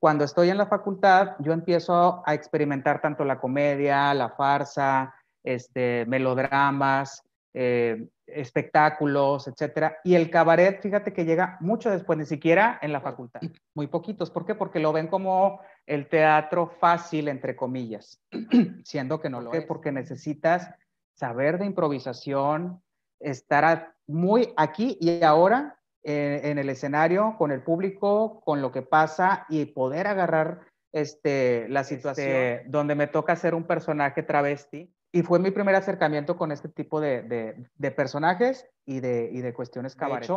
cuando estoy en la facultad, yo empiezo a experimentar tanto la comedia, la farsa, este, melodramas, eh, espectáculos, etcétera. Y el cabaret, fíjate que llega mucho después, ni siquiera en la facultad, muy poquitos. ¿Por qué? Porque lo ven como el teatro fácil, entre comillas, siendo que no lo es, porque necesitas saber de improvisación, estar muy aquí y ahora eh, en el escenario, con el público, con lo que pasa y poder agarrar este, la situación donde me toca ser un personaje travesti y fue mi primer acercamiento con este tipo de, de, personajes y de, y de cuestiones cabaret.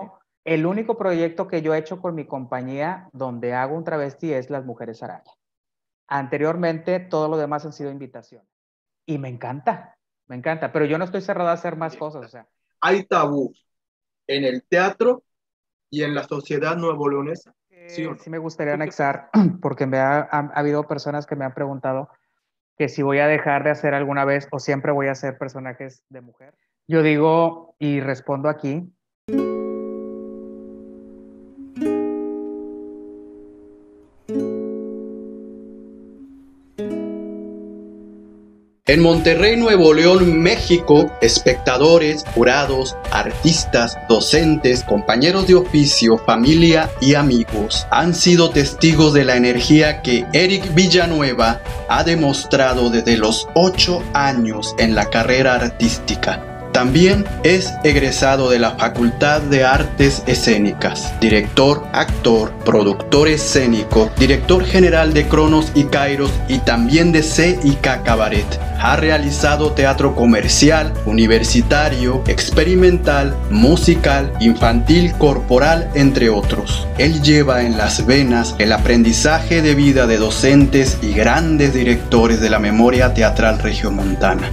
el único proyecto que yo he hecho con mi compañía donde hago un travesti es Las Mujeres Araña. Anteriormente, todo lo demás han sido invitaciones. Y me encanta, me encanta, pero yo no estoy cerrado a hacer más cosas. O sea. Hay tabú en el teatro y en la sociedad nuevo leonesa. Sí, sí me gustaría anexar, porque me ha, ha habido personas que me han preguntado que si voy a dejar de hacer alguna vez o siempre voy a hacer personajes de mujer. Yo digo y respondo aquí. En Monterrey, Nuevo León, México, espectadores, jurados, artistas, docentes, compañeros de oficio, familia y amigos han sido testigos de la energía que Eric Villanueva ha demostrado desde los 8 años en la carrera artística. También es egresado de la Facultad de Artes Escénicas, director, actor, productor escénico, director general de Cronos y Kairos y también de CIK Cabaret. Ha realizado teatro comercial, universitario, experimental, musical, infantil, corporal, entre otros. Él lleva en las venas el aprendizaje de vida de docentes y grandes directores de la memoria teatral regiomontana.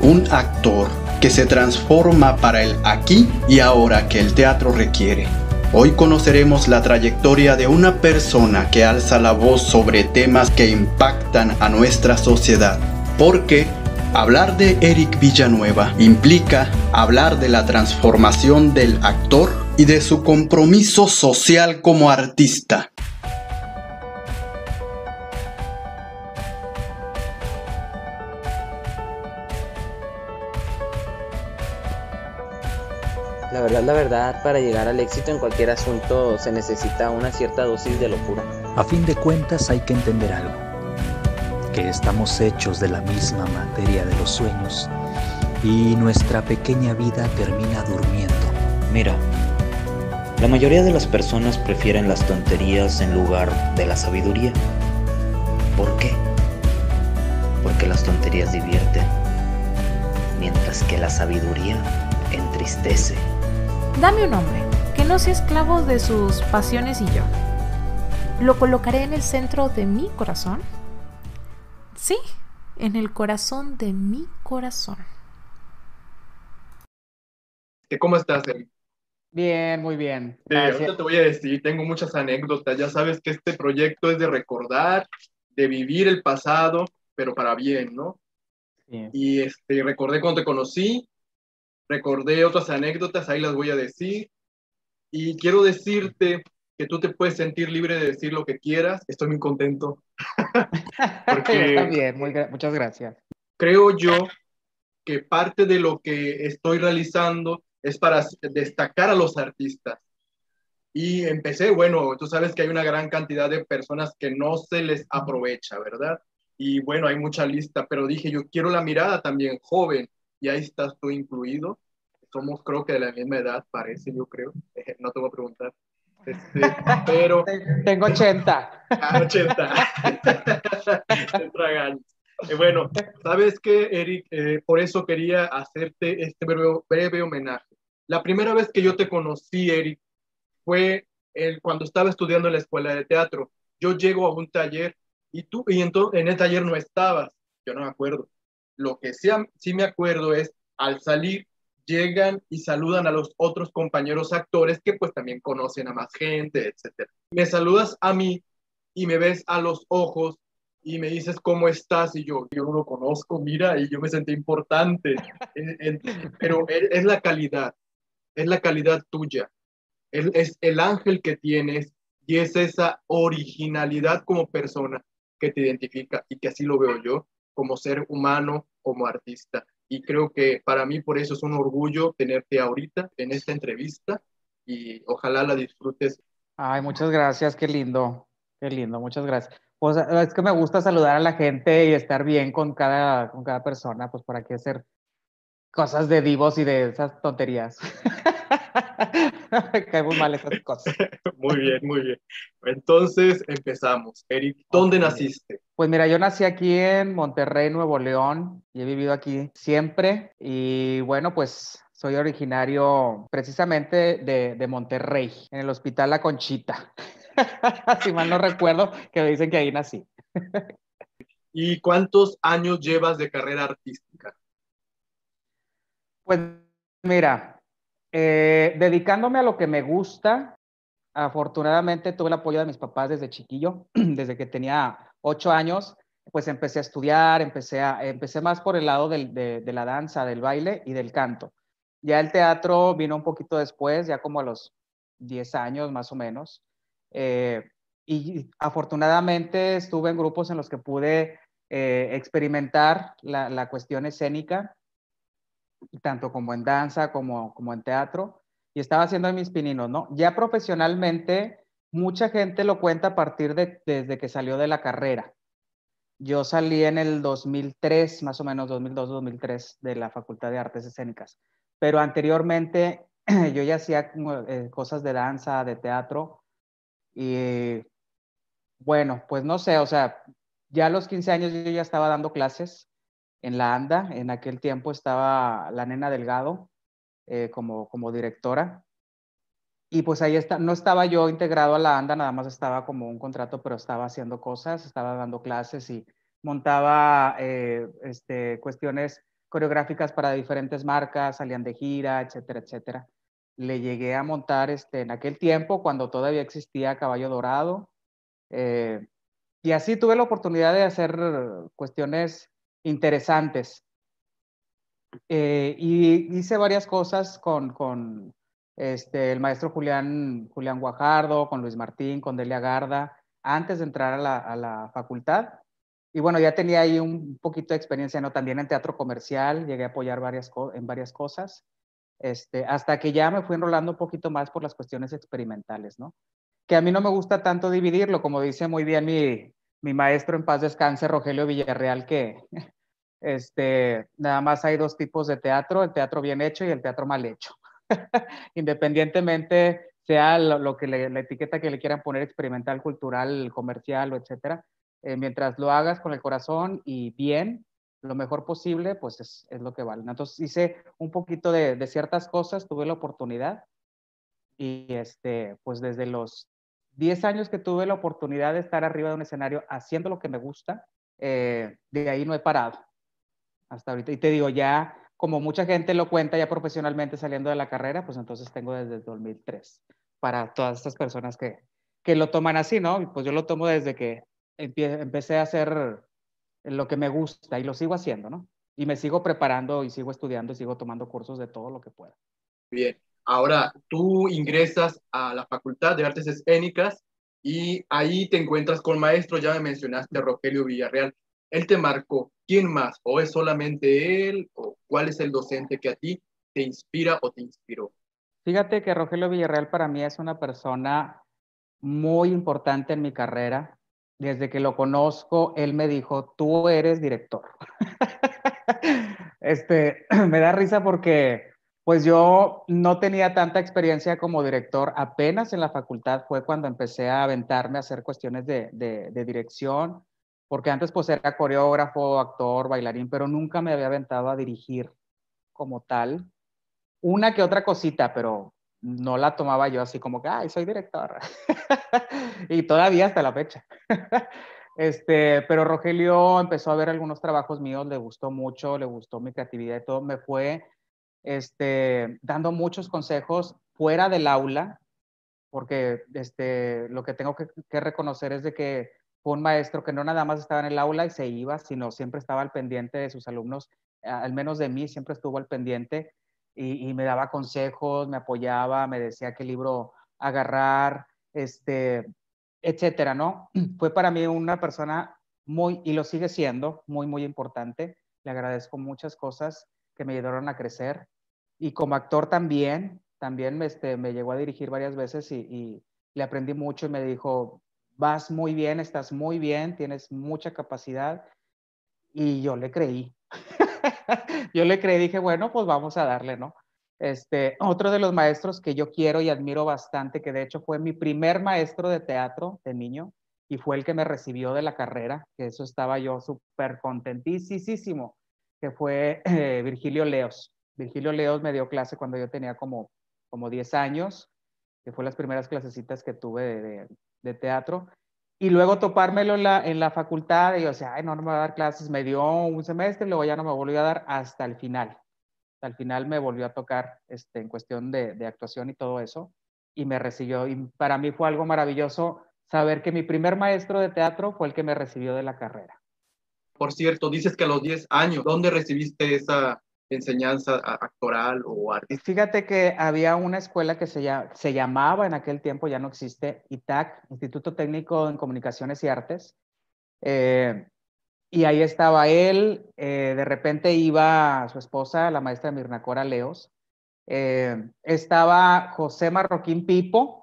Un actor que se transforma para el aquí y ahora que el teatro requiere. Hoy conoceremos la trayectoria de una persona que alza la voz sobre temas que impactan a nuestra sociedad, porque hablar de Eric Villanueva implica hablar de la transformación del actor y de su compromiso social como artista. La verdad, la verdad, para llegar al éxito en cualquier asunto se necesita una cierta dosis de locura. A fin de cuentas hay que entender algo, que estamos hechos de la misma materia de los sueños y nuestra pequeña vida termina durmiendo. Mira, la mayoría de las personas prefieren las tonterías en lugar de la sabiduría. ¿Por qué? Porque las tonterías divierten, mientras que la sabiduría entristece. Dame un hombre que no sea esclavo de sus pasiones y yo. ¿Lo colocaré en el centro de mi corazón? Sí, en el corazón de mi corazón. ¿Cómo estás, Eric? Bien, muy bien. Sí, ahorita te voy a decir, tengo muchas anécdotas. Ya sabes que este proyecto es de recordar, de vivir el pasado, pero para bien, ¿no? Y este, recordé cuando te conocí, recordé otras anécdotas, ahí las voy a decir. Y quiero decirte que tú te puedes sentir libre de decir lo que quieras. Estoy muy contento. Porque bien, muchas gracias. Creo yo que parte de lo que estoy realizando es para destacar a los artistas. Y empecé, bueno, tú sabes que hay una gran cantidad de personas que no se les aprovecha, ¿verdad? Y bueno, hay mucha lista, pero dije, yo quiero la mirada también joven, y ahí estás tú incluido. Somos creo que de la misma edad, parece, yo creo. no te voy a preguntar. Este, pero... Tengo 80. Ah, 80. eh, bueno, ¿sabes qué, Eric? Eh, por eso quería hacerte este breve, breve, homenaje. La primera vez que yo te conocí, Eric, fue el, cuando estaba estudiando en la escuela de teatro. Yo llego a un taller y tú, y entonces en el taller no estabas, yo no me acuerdo. Lo que sí, sí me acuerdo es, al salir, llegan y saludan a los otros compañeros actores que pues también conocen a más gente, etc. Me saludas a mí y me ves a los ojos y me dices cómo estás y yo, yo no lo conozco, mira, y yo me sentí importante, pero es la calidad, es la calidad tuya, es, es el ángel que tienes y es esa originalidad como persona que te identifica y que así lo veo yo como ser humano, como artista. Y creo que para mí por eso es un orgullo tenerte ahorita en esta entrevista y ojalá la disfrutes. Ay, muchas gracias, qué lindo, qué lindo, muchas gracias. Pues es que me gusta saludar a la gente y estar bien con cada, con cada persona, pues para qué hacer cosas de divos y de esas tonterías. Me cae muy mal esas cosas. Muy bien, muy bien. Entonces empezamos. Eric, ¿dónde naciste? Pues mira, yo nací aquí en Monterrey, Nuevo León, y he vivido aquí siempre. Y bueno, pues soy originario precisamente de, de Monterrey, en el Hospital La Conchita. si mal no recuerdo, que me dicen que ahí nací. ¿Y cuántos años llevas de carrera artística? Pues mira, eh, dedicándome a lo que me gusta, afortunadamente tuve el apoyo de mis papás desde chiquillo, desde que tenía ocho años, pues empecé a estudiar, empecé, a, empecé más por el lado de, la danza, del baile y del canto. Ya el teatro vino un poquito después, ya como a los 10 años más o menos. Eh, y afortunadamente estuve en grupos en los que pude eh, experimentar la cuestión escénica tanto como en danza como, como en teatro, y estaba haciendo mis pininos, ¿no? Ya profesionalmente, mucha gente lo cuenta a partir de desde que salió de la carrera. Yo salí en el 2003, más o menos 2002-2003, de la Facultad de Artes Escénicas, pero anteriormente yo ya hacía eh, cosas de danza, de teatro, y bueno, pues no sé, o sea, ya a los 15 años yo ya estaba dando clases en la ANDA. En aquel tiempo estaba la nena Delgado eh, como, como directora. Y pues ahí está, no estaba yo integrado a la ANDA, nada más estaba como un contrato, pero estaba haciendo cosas, estaba dando clases y montaba eh, este, cuestiones coreográficas para diferentes marcas, salían de gira, etcétera, etcétera. Le llegué a montar este, en aquel tiempo, cuando todavía existía Caballo Dorado. Eh, y así tuve la oportunidad de hacer cuestiones interesantes. Eh, y hice varias cosas con, con este, el maestro Julián, Julián Guajardo, con Luis Martín, con Delia Garda, antes de entrar a la, a la facultad. Y bueno, ya tenía ahí un poquito de experiencia, ¿no? También en teatro comercial, llegué a apoyar varias en varias cosas, este, hasta que ya me fui enrolando un poquito más por las cuestiones experimentales, ¿no? Que a mí no me gusta tanto dividirlo, como dice muy bien mi, mi maestro en paz descanse, Rogelio Villarreal, que este, nada más hay dos tipos de teatro, el teatro bien hecho y el teatro mal hecho. Independientemente sea lo, lo que le, la etiqueta que le quieran poner, experimental, cultural, comercial etcétera, eh, mientras lo hagas con el corazón y bien, lo mejor posible, pues es, es lo que vale. Entonces hice un poquito de, de, ciertas cosas, tuve la oportunidad y este, pues desde los 10 años que tuve la oportunidad de estar arriba de un escenario haciendo lo que me gusta, eh, de ahí no he parado hasta ahorita. Y te digo, ya como mucha gente lo cuenta ya profesionalmente saliendo de la carrera, pues entonces tengo desde el 2003 para todas estas personas que, que lo toman así, ¿no? Pues yo lo tomo desde que empecé a hacer lo que me gusta y lo sigo haciendo, ¿no? Y me sigo preparando y sigo estudiando y sigo tomando cursos de todo lo que pueda. Bien, Ahora, tú ingresas a la Facultad de Artes Escénicas y ahí te encuentras con maestro, ya me mencionaste Rogelio Villarreal. Él te marcó, ¿quién más? ¿O es solamente él? ¿O cuál es el docente que a ti te inspira o te inspiró? Fíjate que Rogelio Villarreal para mí es una persona muy importante en mi carrera. Desde que lo conozco, él me dijo, tú eres director. este, me da risa porque pues yo no tenía tanta experiencia como director, apenas en la facultad fue cuando empecé a aventarme a hacer cuestiones de, de, dirección, porque antes pues era coreógrafo, actor, bailarín, pero nunca me había aventado a dirigir como tal. Una que otra cosita, pero no la tomaba yo así como que, ay, soy director. y todavía hasta la fecha. este, pero Rogelio empezó a ver algunos trabajos míos, le gustó mucho, le gustó mi creatividad y todo, me fue este, dando muchos consejos fuera del aula, porque este, lo que tengo que, reconocer es de que fue un maestro que no nada más estaba en el aula y se iba, sino siempre estaba al pendiente de sus alumnos, al menos de mí, siempre estuvo al pendiente y, y me daba consejos, me apoyaba, me decía qué libro agarrar, este, etcétera, ¿no? Fue para mí una persona muy, y lo sigue siendo, muy, muy importante. Le agradezco muchas cosas que me ayudaron a crecer. Y como actor también, también me, este, me llegó a dirigir varias veces y, le aprendí mucho y me dijo, vas muy bien, estás muy bien, tienes mucha capacidad. Y yo le creí. yo le creí, dije, bueno, pues vamos a darle, ¿no? Este, otro de los maestros que yo quiero y admiro bastante, que de hecho fue mi primer maestro de teatro de niño y fue el que me recibió de la carrera, que eso estaba yo súper contentísimo, que fue eh, Virgilio Leos. Virgilio Leos me dio clase cuando yo tenía como, como 10 años, que fue las primeras clasecitas que tuve de, de, teatro. Y luego topármelo en la, en la facultad, y yo, sea, ay, no, me va a dar clases, me dio un semestre, luego ya no me volvió a dar hasta el final al final me volvió a tocar este, en cuestión de, actuación y todo eso, y me recibió. Y para mí fue algo maravilloso saber que mi primer maestro de teatro fue el que me recibió de la carrera. Por cierto, dices que a los 10 años, ¿dónde recibiste esa enseñanza actoral o artística? Fíjate que había una escuela que se, se llamaba en aquel tiempo, ya no existe, ITAC, Instituto Técnico en Comunicaciones y Artes. Eh, y ahí estaba él, eh, de repente iba su esposa, la maestra Mirna Cora Leos, eh, estaba José Marroquín Pipo,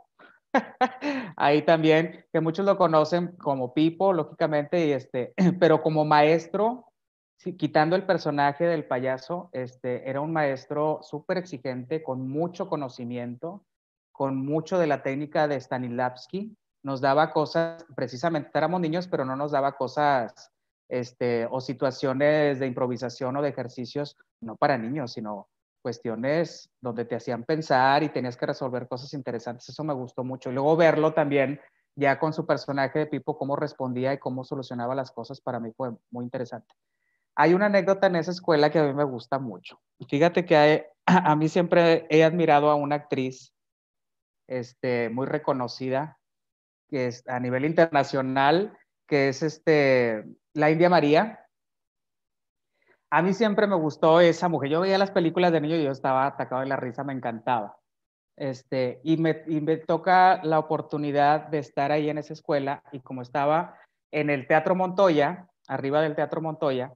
ahí también, que muchos lo conocen como Pipo, lógicamente, y este, pero como maestro, quitando el personaje del payaso, este, era un maestro súper exigente, con mucho conocimiento, con mucho de la técnica de Stanislavski, nos daba cosas, precisamente éramos niños, pero no nos daba cosas este, o situaciones de improvisación o de ejercicios, no para niños, sino cuestiones donde te hacían pensar y tenías que resolver cosas interesantes. Eso me gustó mucho. Y luego verlo también ya con su personaje de Pipo, cómo respondía y cómo solucionaba las cosas, para mí fue muy interesante. Hay una anécdota en esa escuela que a mí me gusta mucho. Fíjate que a mí siempre he admirado a una actriz este, muy reconocida, que es a nivel internacional, que es este, la India María. A mí siempre me gustó esa mujer. Yo veía las películas de niño y yo estaba atacado de la risa, me encantaba. Este, y, me, y me toca la oportunidad de estar ahí en esa escuela y como estaba en el Teatro Montoya, arriba del Teatro Montoya,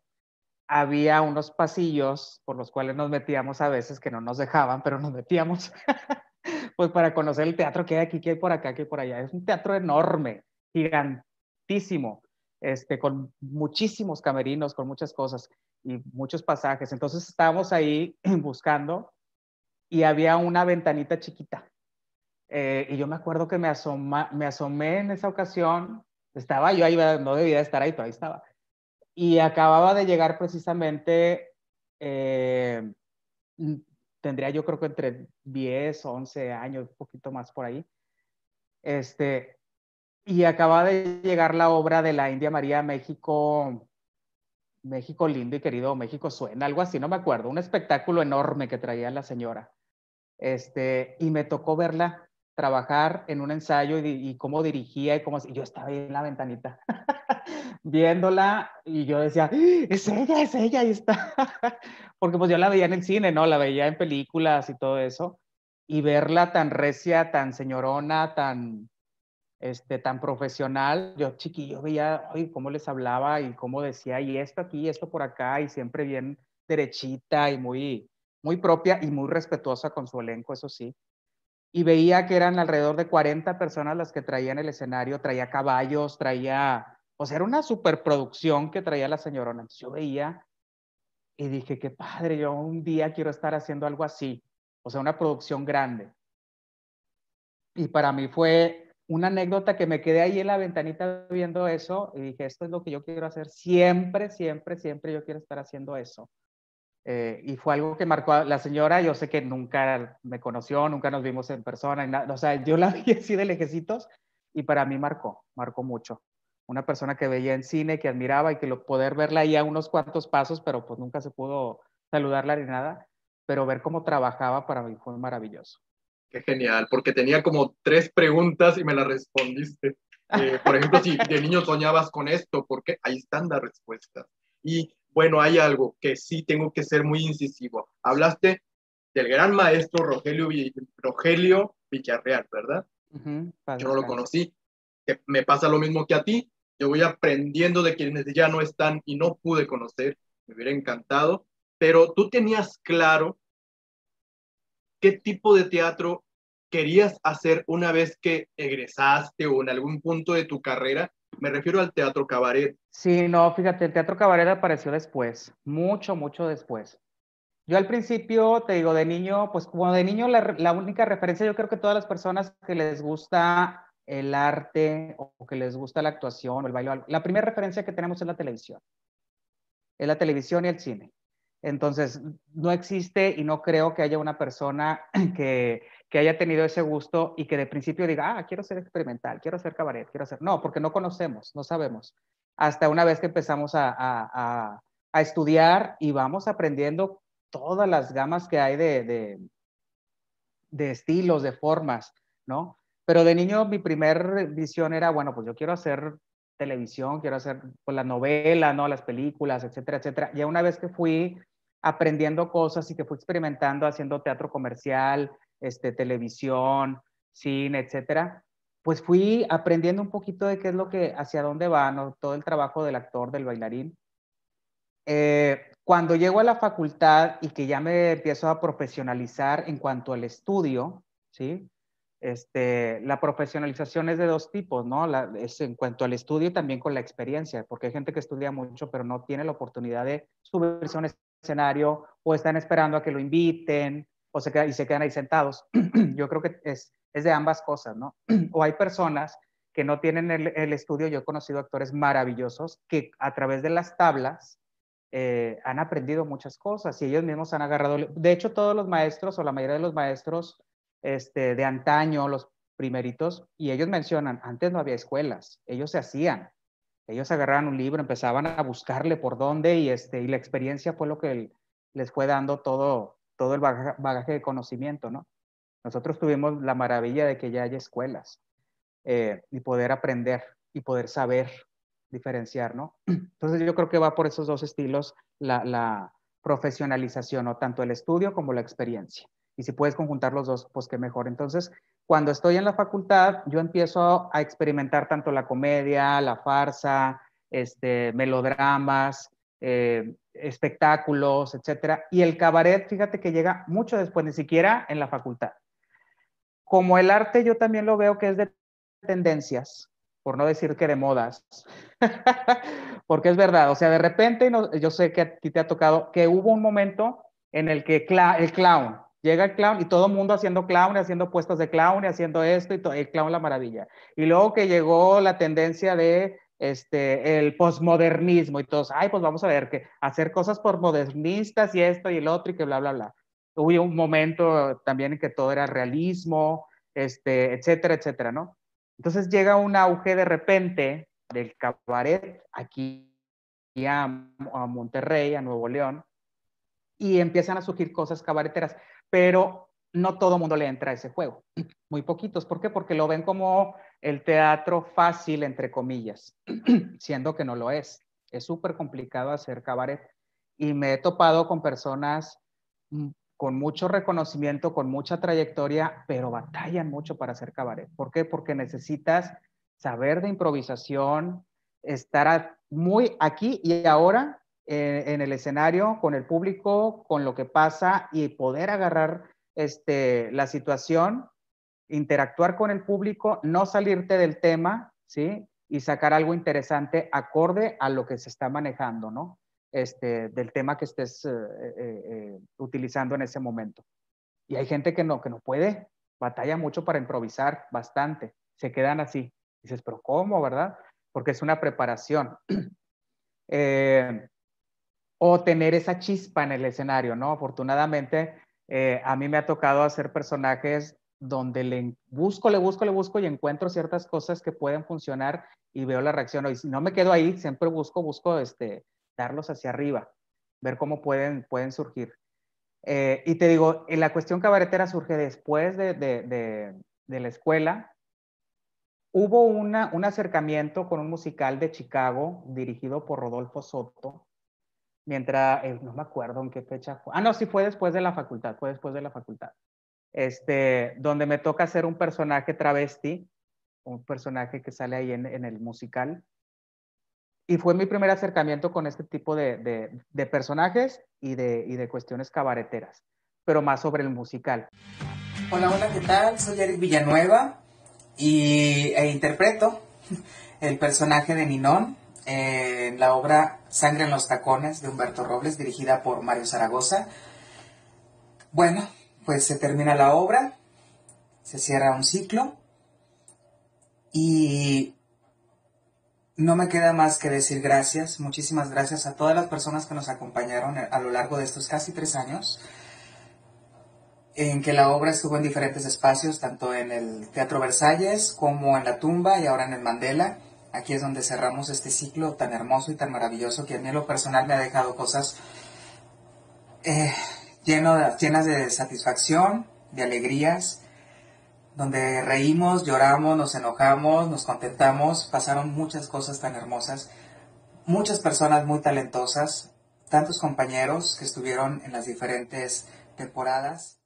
había unos pasillos por los cuales nos metíamos a veces que no nos dejaban, pero nos metíamos pues para conocer el teatro que hay aquí, que hay por acá, que hay por allá. Es un teatro enorme, gigantísimo este, con muchísimos camerinos, con muchas cosas y muchos pasajes. Entonces estábamos ahí buscando y había una ventanita chiquita. Eh, y yo me acuerdo que me, asoma, me asomé en esa ocasión, estaba yo ahí, no debía estar ahí, pero ahí estaba. Y acababa de llegar precisamente, eh, tendría yo creo que entre 10, 11 años, un poquito más por ahí. Este, y acaba de llegar la obra de la India María México, México lindo y querido, México suena, algo así, no me acuerdo, un espectáculo enorme que traía la señora. Este, y me tocó verla trabajar en un ensayo y, cómo dirigía y cómo y yo estaba ahí en la ventanita viéndola y yo decía, es ella, es ella, ahí está. Porque pues yo la veía en el cine, ¿no? La veía en películas y todo eso. Y verla tan recia, tan señorona, tan, este, tan profesional. Yo chiquillo veía ay, cómo les hablaba y cómo decía, y esto aquí, esto por acá, y siempre bien derechita y muy, muy propia y muy respetuosa con su elenco, eso sí. Y veía que eran alrededor de 40 personas las que traían el escenario, traía caballos, traía, o sea, era una superproducción que traía la señorona. Entonces yo veía y dije, qué padre, yo un día quiero estar haciendo algo así, o sea, una producción grande. Y para mí fue una anécdota que me quedé ahí en la ventanita viendo eso y dije, esto es lo que yo quiero hacer siempre, siempre, siempre yo quiero estar haciendo eso. Eh, y fue algo que marcó a la señora, yo sé que nunca me conoció, nunca nos vimos en persona, o sea, yo la vi así de lejecitos y para mí marcó, marcó mucho. Una persona que veía en cine, que admiraba y que lo, poder verla ahí a unos cuantos pasos, pero pues nunca se pudo saludarla ni nada, pero ver cómo trabajaba para mí fue maravilloso. Qué genial, porque tenía como tres preguntas y me las respondiste. Eh, por ejemplo, si de niño soñabas con esto, porque ahí están las respuestas. Y bueno, hay algo que sí tengo que ser muy incisivo. Hablaste del gran maestro Rogelio, Rogelio Villarreal, ¿verdad? Yo no lo conocí, me pasa lo mismo que a ti. Yo voy aprendiendo de quienes ya no están y no pude conocer. Me hubiera encantado. Pero tú tenías claro qué tipo de teatro querías hacer una vez que egresaste o en algún punto de tu carrera. Me refiero al teatro cabaret. Sí, no, fíjate, el teatro cabaret apareció después, mucho, mucho después. Yo al principio, te digo, de niño, pues como de niño la, única referencia, yo creo que todas las personas que les gusta el arte o que les gusta la actuación o el baile, la primera referencia que tenemos es la televisión. Es la televisión y el cine. Entonces, no existe y no creo que haya una persona que, que haya tenido ese gusto y que de principio diga, ah, quiero ser experimental, quiero ser cabaret, quiero ser... No, porque no conocemos, no sabemos. Hasta una vez que empezamos a, a, a estudiar y vamos aprendiendo todas las gamas que hay de, de, de, estilos, de formas, ¿no? Pero de niño mi primer visión era, bueno, pues yo quiero hacer televisión, quiero hacer pues, la novela, ¿no? Las películas, etcétera, etcétera. Y una vez que fui aprendiendo cosas y que fui experimentando haciendo teatro comercial, este, televisión, cine, etcétera, pues fui aprendiendo un poquito de qué es lo que, hacia dónde va, ¿no? Todo el trabajo del actor, del bailarín. Eh, cuando llego a la facultad y que ya me empiezo a profesionalizar en cuanto al estudio, ¿sí? Este, la profesionalización es de dos tipos, ¿no? Es en cuanto al estudio y también con la experiencia, porque hay gente que estudia mucho pero no tiene la oportunidad de subirse a escenario o están esperando a que lo inviten o se quedan, y se quedan ahí sentados. Yo creo que es, es de ambas cosas, ¿no? o hay personas que no tienen el, estudio, yo he conocido actores maravillosos que a través de las tablas eh, han aprendido muchas cosas y ellos mismos han agarrado, de hecho todos los maestros o la mayoría de los maestros este, de antaño, los primeritos, y ellos mencionan, antes no había escuelas, ellos se hacían, ellos agarraban un libro, empezaban a buscarle por dónde y, este, y la experiencia fue lo que les fue dando todo, todo el bagaje de conocimiento, ¿no? Nosotros tuvimos la maravilla de que ya haya escuelas eh, y poder aprender y poder saber diferenciar, ¿no? Entonces yo creo que va por esos dos estilos la, la profesionalización, ¿no? Tanto el estudio como la experiencia. Y si puedes conjuntar los dos, pues qué mejor. Entonces, cuando estoy en la facultad, yo empiezo a experimentar tanto la comedia, la farsa, este, melodramas, eh, espectáculos, etcétera. Y el cabaret, fíjate que llega mucho después, ni siquiera en la facultad. Como el arte, yo también lo veo que es de tendencias por no decir que de modas, porque es verdad, o sea, de repente, yo sé que a ti te ha tocado que hubo un momento en el que el clown, llega el clown y todo el mundo haciendo clown, haciendo puestos de clown, haciendo esto y el clown la maravilla. Y luego que llegó la tendencia de este, el posmodernismo y todos, ay, pues vamos a ver, que hacer cosas posmodernistas y esto y el otro y que bla, bla, bla. Hubo un momento también en que todo era realismo, este, etcétera, etcétera, ¿no? Entonces llega un auge de repente del cabaret aquí a, a Monterrey, a Nuevo León, y empiezan a surgir cosas cabareteras, pero no todo mundo le entra a ese juego, muy poquitos. ¿Por qué? Porque lo ven como el teatro fácil, entre comillas, siendo que no lo es. Es súper complicado hacer cabaret. Y me he topado con personas mm, con mucho reconocimiento, con mucha trayectoria, pero batallan mucho para hacer cabaret. ¿Por qué? Porque necesitas saber de improvisación, estar muy aquí y ahora eh, en el escenario, con el público, con lo que pasa y poder agarrar este, la situación, interactuar con el público, no salirte del tema, ¿sí? Y sacar algo interesante acorde a lo que se está manejando, ¿no? este, del tema que estés eh, eh, eh, utilizando en ese momento. Y hay gente que no, que no puede, batalla mucho para improvisar, bastante, se quedan así. Dices, pero ¿cómo, verdad? Porque es una preparación. o tener esa chispa en el escenario, ¿no? Afortunadamente, a mí me ha tocado hacer personajes donde le busco, le busco, le busco y encuentro ciertas cosas que pueden funcionar y veo la reacción. Y si no me quedo ahí, siempre busco, busco este, darlos hacia arriba, ver cómo pueden, pueden surgir. Eh, y te digo, en la cuestión cabaretera surge después de, de, de, la escuela. Hubo una, un acercamiento con un musical de Chicago dirigido por Rodolfo Soto, mientras, eh, no me acuerdo en qué fecha fue. Ah, no, sí fue después de la facultad, fue después de la facultad. Este, donde me toca ser un personaje travesti un personaje que sale ahí en, en el musical. Y fue mi primer acercamiento con este tipo de, de, de personajes y de, y de cuestiones cabareteras, pero más sobre el musical. Hola, hola, ¿qué tal? Soy Eric Villanueva y e interpreto el personaje de Ninón en la obra Sangre en los tacones de Humberto Robles, dirigida por Mario Zaragoza. Bueno, pues se termina la obra, se cierra un ciclo y no me queda más que decir gracias, muchísimas gracias a todas las personas que nos acompañaron a lo largo de estos casi tres años, en que la obra estuvo en diferentes espacios, tanto en el Teatro Versalles como en la tumba y ahora en el Mandela. Aquí es donde cerramos este ciclo tan hermoso y tan maravilloso que a mí lo personal me ha dejado cosas eh, llenas de satisfacción, de alegrías, donde reímos, lloramos, nos enojamos, nos contentamos, pasaron muchas cosas tan hermosas, muchas personas muy talentosas, tantos compañeros que estuvieron en las diferentes temporadas.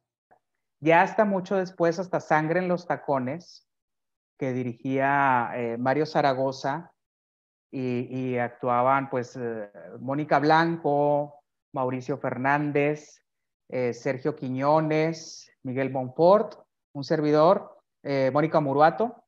Ya hasta mucho después, hasta Sangre en los Tacones, que dirigía eh, Mario Zaragoza y, actuaban pues eh, Mónica Blanco, Mauricio Fernández, eh, Sergio Quiñones, Miguel Monfort, un servidor, Mónica Muruato.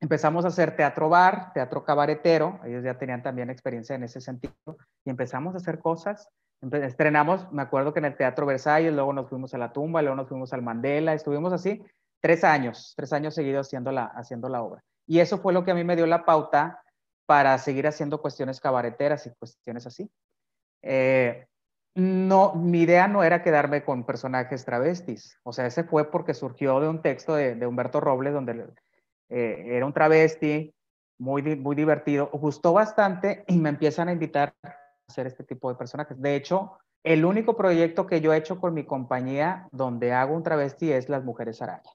Empezamos a hacer teatro bar, teatro cabaretero, ellos ya tenían también experiencia en ese sentido, y empezamos a hacer cosas. Estrenamos, me acuerdo que en el Teatro Versalles, luego nos fuimos a la tumba, luego nos fuimos al Mandela, estuvimos así tres años, tres años seguidos haciendo la, haciendo la obra. Y eso fue lo que a mí me dio la pauta para seguir haciendo cuestiones cabareteras y cuestiones así. Eh, no, mi idea no era quedarme con personajes travestis. O sea, ese fue porque surgió de un texto de, de Humberto Robles donde eh, era un travesti muy, muy divertido. Gustó bastante y me empiezan a invitar a hacer este tipo de personajes. De hecho, el único proyecto que yo he hecho con mi compañía donde hago un travesti es Las Mujeres Araña.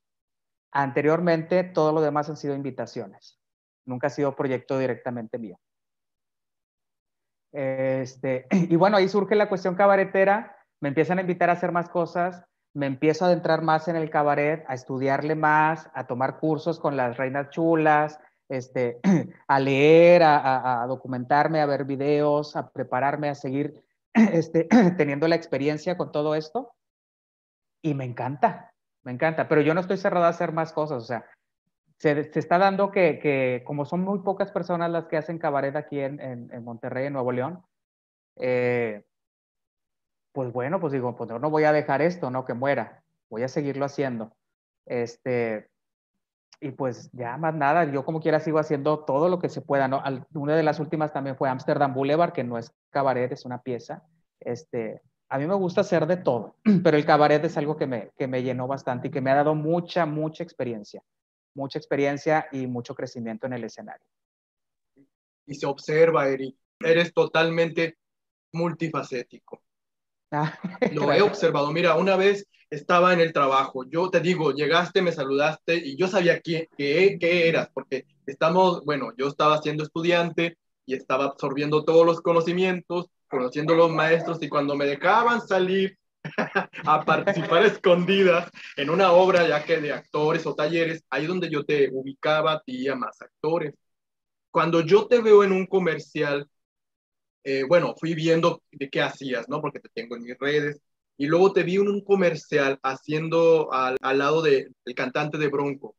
Anteriormente, todo lo demás han sido invitaciones. Nunca ha sido proyecto directamente mío. Este, y bueno, ahí surge la cuestión cabaretera, me empiezan a invitar a hacer más cosas, me empiezo a adentrar más en el cabaret, a estudiarle más, a tomar cursos con las reinas chulas, este, a leer, a, documentarme, a ver videos, a prepararme, a seguir este, teniendo la experiencia con todo esto. Y me encanta, me encanta, pero yo no estoy cerrado a hacer más cosas, o sea, se, se, está dando que, que, como son muy pocas personas las que hacen cabaret aquí en, en, en Monterrey, en Nuevo León, eh, pues bueno, pues digo, pues no voy a dejar esto, no que muera, voy a seguirlo haciendo. Este, y pues ya más nada, yo como quiera sigo haciendo todo lo que se pueda, ¿no? Al, una de las últimas también fue Amsterdam Boulevard, que no es cabaret, es una pieza. Este, a mí me gusta hacer de todo, pero el cabaret es algo que me, que me llenó bastante y que me ha dado mucha, mucha experiencia mucha experiencia y mucho crecimiento en el escenario. Y se observa, Eric, eres totalmente multifacético. Ah, Lo he observado. Mira, una vez estaba en el trabajo, yo te digo, llegaste, me saludaste y yo sabía quién, qué, qué eras, porque estamos, bueno, yo estaba siendo estudiante y estaba absorbiendo todos los conocimientos, conociendo los maestros y cuando me dejaban salir a participar escondidas en una obra ya que de actores o talleres, ahí donde yo te ubicaba a ti a más actores. Cuando yo te veo en un comercial, eh, bueno, fui viendo de qué hacías, ¿no? Porque te tengo en mis redes. Y luego te vi en un comercial haciendo al, al lado del de, cantante de Bronco.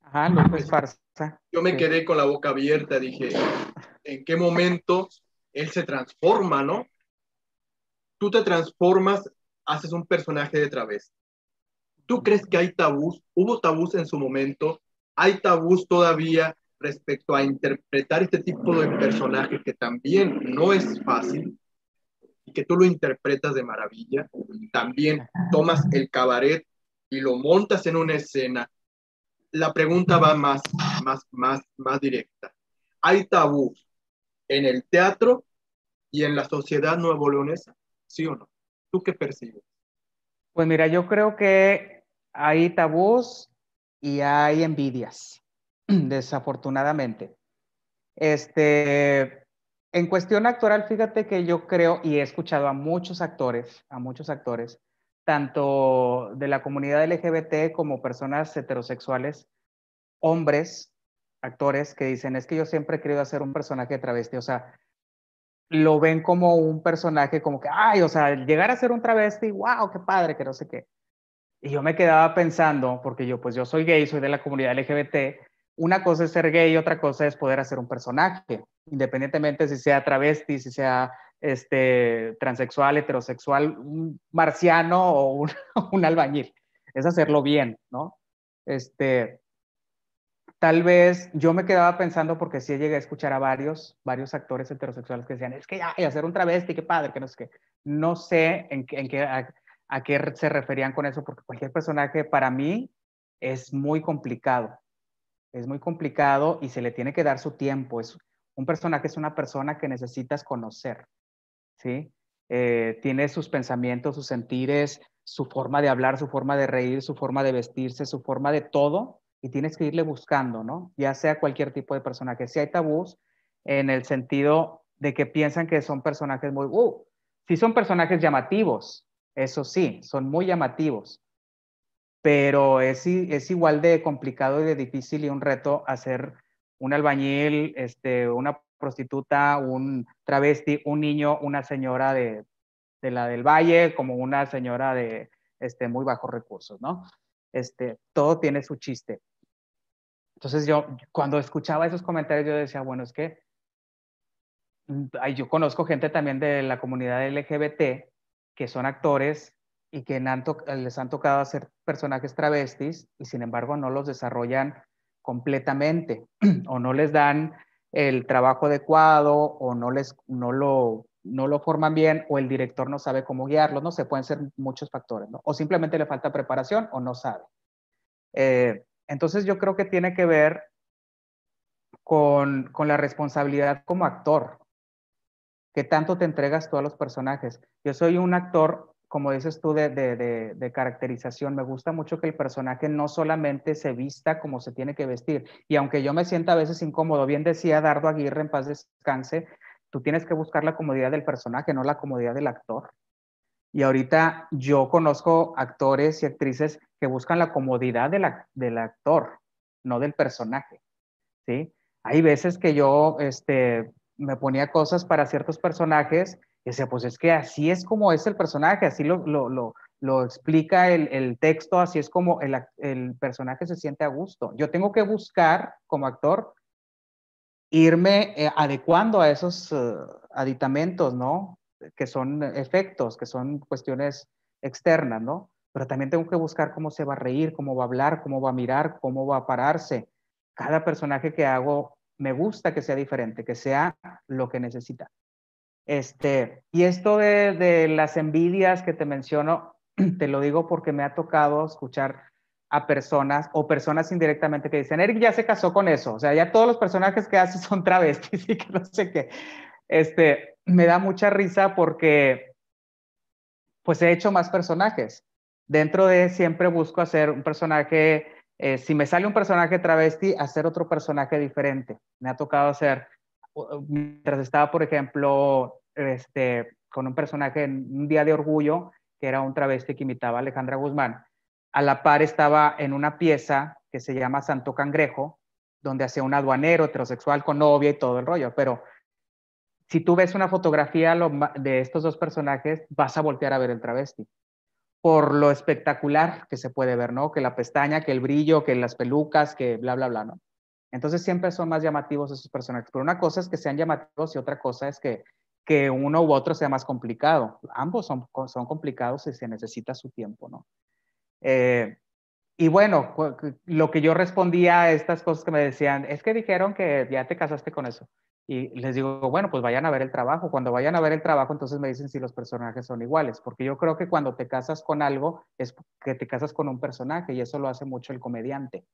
Ajá, no fue farsa. Yo me sí. quedé con la boca abierta, dije, ¿en qué momento él se transforma, no? Tú te transformas haces un personaje de través. ¿Tú crees que hay tabús? ¿Hubo tabús en su momento? ¿Hay tabús todavía respecto a interpretar este tipo de personaje que también no es fácil y que tú lo interpretas de maravilla? También tomas el cabaret y lo montas en una escena. La pregunta va más, más, más, más directa. ¿Hay tabús en el teatro y en la sociedad nuevo leonesa? ¿Sí o no? ¿Tú qué percibes? Pues mira, yo creo que hay tabús y hay envidias, desafortunadamente. Este, en cuestión actoral, fíjate que yo creo y he escuchado a muchos actores, a muchos actores, tanto de la comunidad LGBT como personas heterosexuales, hombres, actores, que dicen, es que yo siempre he querido hacer un personaje de travesti, o sea, lo ven como un personaje como que, ay, o sea, llegar a ser un travesti, wow, qué padre, que no sé qué. Y yo me quedaba pensando, porque yo pues yo soy gay, soy de la comunidad LGBT, una cosa es ser gay otra cosa es poder hacer un personaje, independientemente si sea travesti, si sea este, transexual, heterosexual, un marciano o un, un albañil. Es hacerlo bien, ¿no? Este, tal vez yo me quedaba pensando porque sí llegué a escuchar a varios, varios actores heterosexuales que decían, es que ya, hacer un travesti, qué padre, que no sé qué. No sé en, en qué, a, qué se referían con eso, porque cualquier personaje para mí es muy complicado. Es muy complicado y se le tiene que dar su tiempo. Es, un personaje es una persona que necesitas conocer, ¿sí? Eh, tiene sus pensamientos, sus sentires, su forma de hablar, su forma de reír, su forma de vestirse, su forma de todo, y tienes que irle buscando, ¿no? Ya sea cualquier tipo de personaje. Si hay tabús en el sentido de que piensan que son personajes muy, uh, sí son personajes llamativos, eso sí, son muy llamativos, pero es, es igual de complicado y de difícil y un reto hacer un albañil, este, una prostituta, un travesti, un niño, una señora de, de la del valle, como una señora de este, muy bajos recursos, ¿no? Este, todo tiene su chiste. Entonces yo, cuando escuchaba esos comentarios, yo decía, bueno, es que mm, yo conozco gente también de la comunidad LGBT que son actores y que les han tocado hacer personajes travestis y sin embargo no los desarrollan completamente o no les dan el trabajo adecuado o no, les, no, lo, no lo forman bien o el director no sabe cómo guiarlos, no se pueden ser muchos factores, ¿no? o simplemente le falta preparación o no sabe. Eh, entonces yo creo que tiene que ver con, la responsabilidad como actor, que tanto te entregas tú a los personajes. Yo soy un actor, como dices tú, de, de, caracterización. Me gusta mucho que el personaje no solamente se vista como se tiene que vestir. Y aunque yo me sienta a veces incómodo, bien decía Dardo Aguirre en paz descanse, tú tienes que buscar la comodidad del personaje, no la comodidad del actor. Y ahorita yo conozco actores y actrices que buscan la comodidad del actor, no del personaje. ¿sí? Hay veces que yo este, me ponía cosas para ciertos personajes y decía, pues es que así es como es el personaje, así lo, explica el, texto, así es como el, personaje se siente a gusto. Yo tengo que buscar como actor irme eh, adecuando a esos uh, aditamentos, ¿no? Que son efectos, que son cuestiones externas, ¿no? Pero también tengo que buscar cómo se va a reír, cómo va a hablar, cómo va a mirar, cómo va a pararse. Cada personaje que hago me gusta que sea diferente, que sea lo que necesita. Este, y esto de, de las envidias que te menciono, te lo digo porque me ha tocado escuchar a personas o personas indirectamente que dicen, Eric ya se casó con eso, o sea, ya todos los personajes que hace son travestis y que no sé qué. Este, me da mucha risa porque pues he hecho más personajes. Dentro de siempre busco hacer un personaje, eh, si me sale un personaje travesti, hacer otro personaje diferente. Me ha tocado hacer, mientras estaba, por ejemplo, este, con un personaje en un día de orgullo, que era un travesti que imitaba a Alejandra Guzmán. A la par estaba en una pieza que se llama Santo Cangrejo, donde hacía un aduanero heterosexual con novia y todo el rollo, pero si tú ves una fotografía de estos dos personajes, vas a voltear a ver el travesti. Por lo espectacular que se puede ver, ¿no? Que la pestaña, que el brillo, que las pelucas, que bla, bla, bla, ¿no? Entonces siempre son más llamativos esos personajes. Pero una cosa es que sean llamativos y otra cosa es que, que uno u otro sea más complicado. Ambos son, son complicados y se necesita su tiempo, ¿no? Eh, y bueno, lo que yo respondía a estas cosas que me decían, es que dijeron que ya te casaste con eso. Y les digo, bueno, pues vayan a ver el trabajo. Cuando vayan a ver el trabajo, entonces me dicen si los personajes son iguales, porque yo creo que cuando te casas con algo es que te casas con un personaje y eso lo hace mucho el comediante.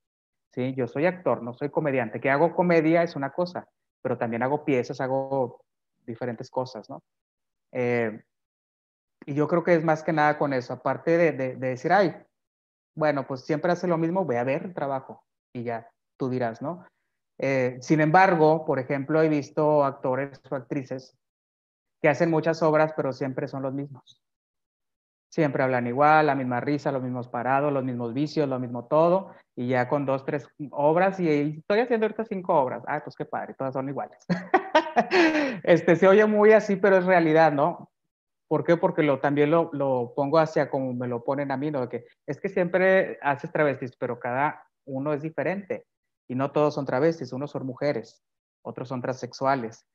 ¿sí? Yo soy actor, no soy comediante. Que hago comedia es una cosa, pero también hago piezas, hago diferentes cosas, ¿no? Eh, y yo creo que es más que nada con eso, aparte de, de, de decir, ay, bueno, pues siempre hace lo mismo, voy a ver el trabajo y ya tú dirás, ¿no? Eh, sin embargo, por ejemplo, he visto actores o actrices que hacen muchas obras, pero siempre son los mismos. Siempre hablan igual, la misma risa, los mismos parados, los mismos vicios, lo mismo todo, y ya con dos, tres obras, y, estoy haciendo ahorita cinco obras. Ah, pues qué padre, todas son iguales. este, se oye muy así, pero es realidad, ¿no? ¿Por qué? Porque también lo, lo pongo hacia como me lo ponen a mí, ¿no? Que es que siempre haces travestis, pero cada uno es diferente, y no todos son travestis, unos son mujeres, otros son transexuales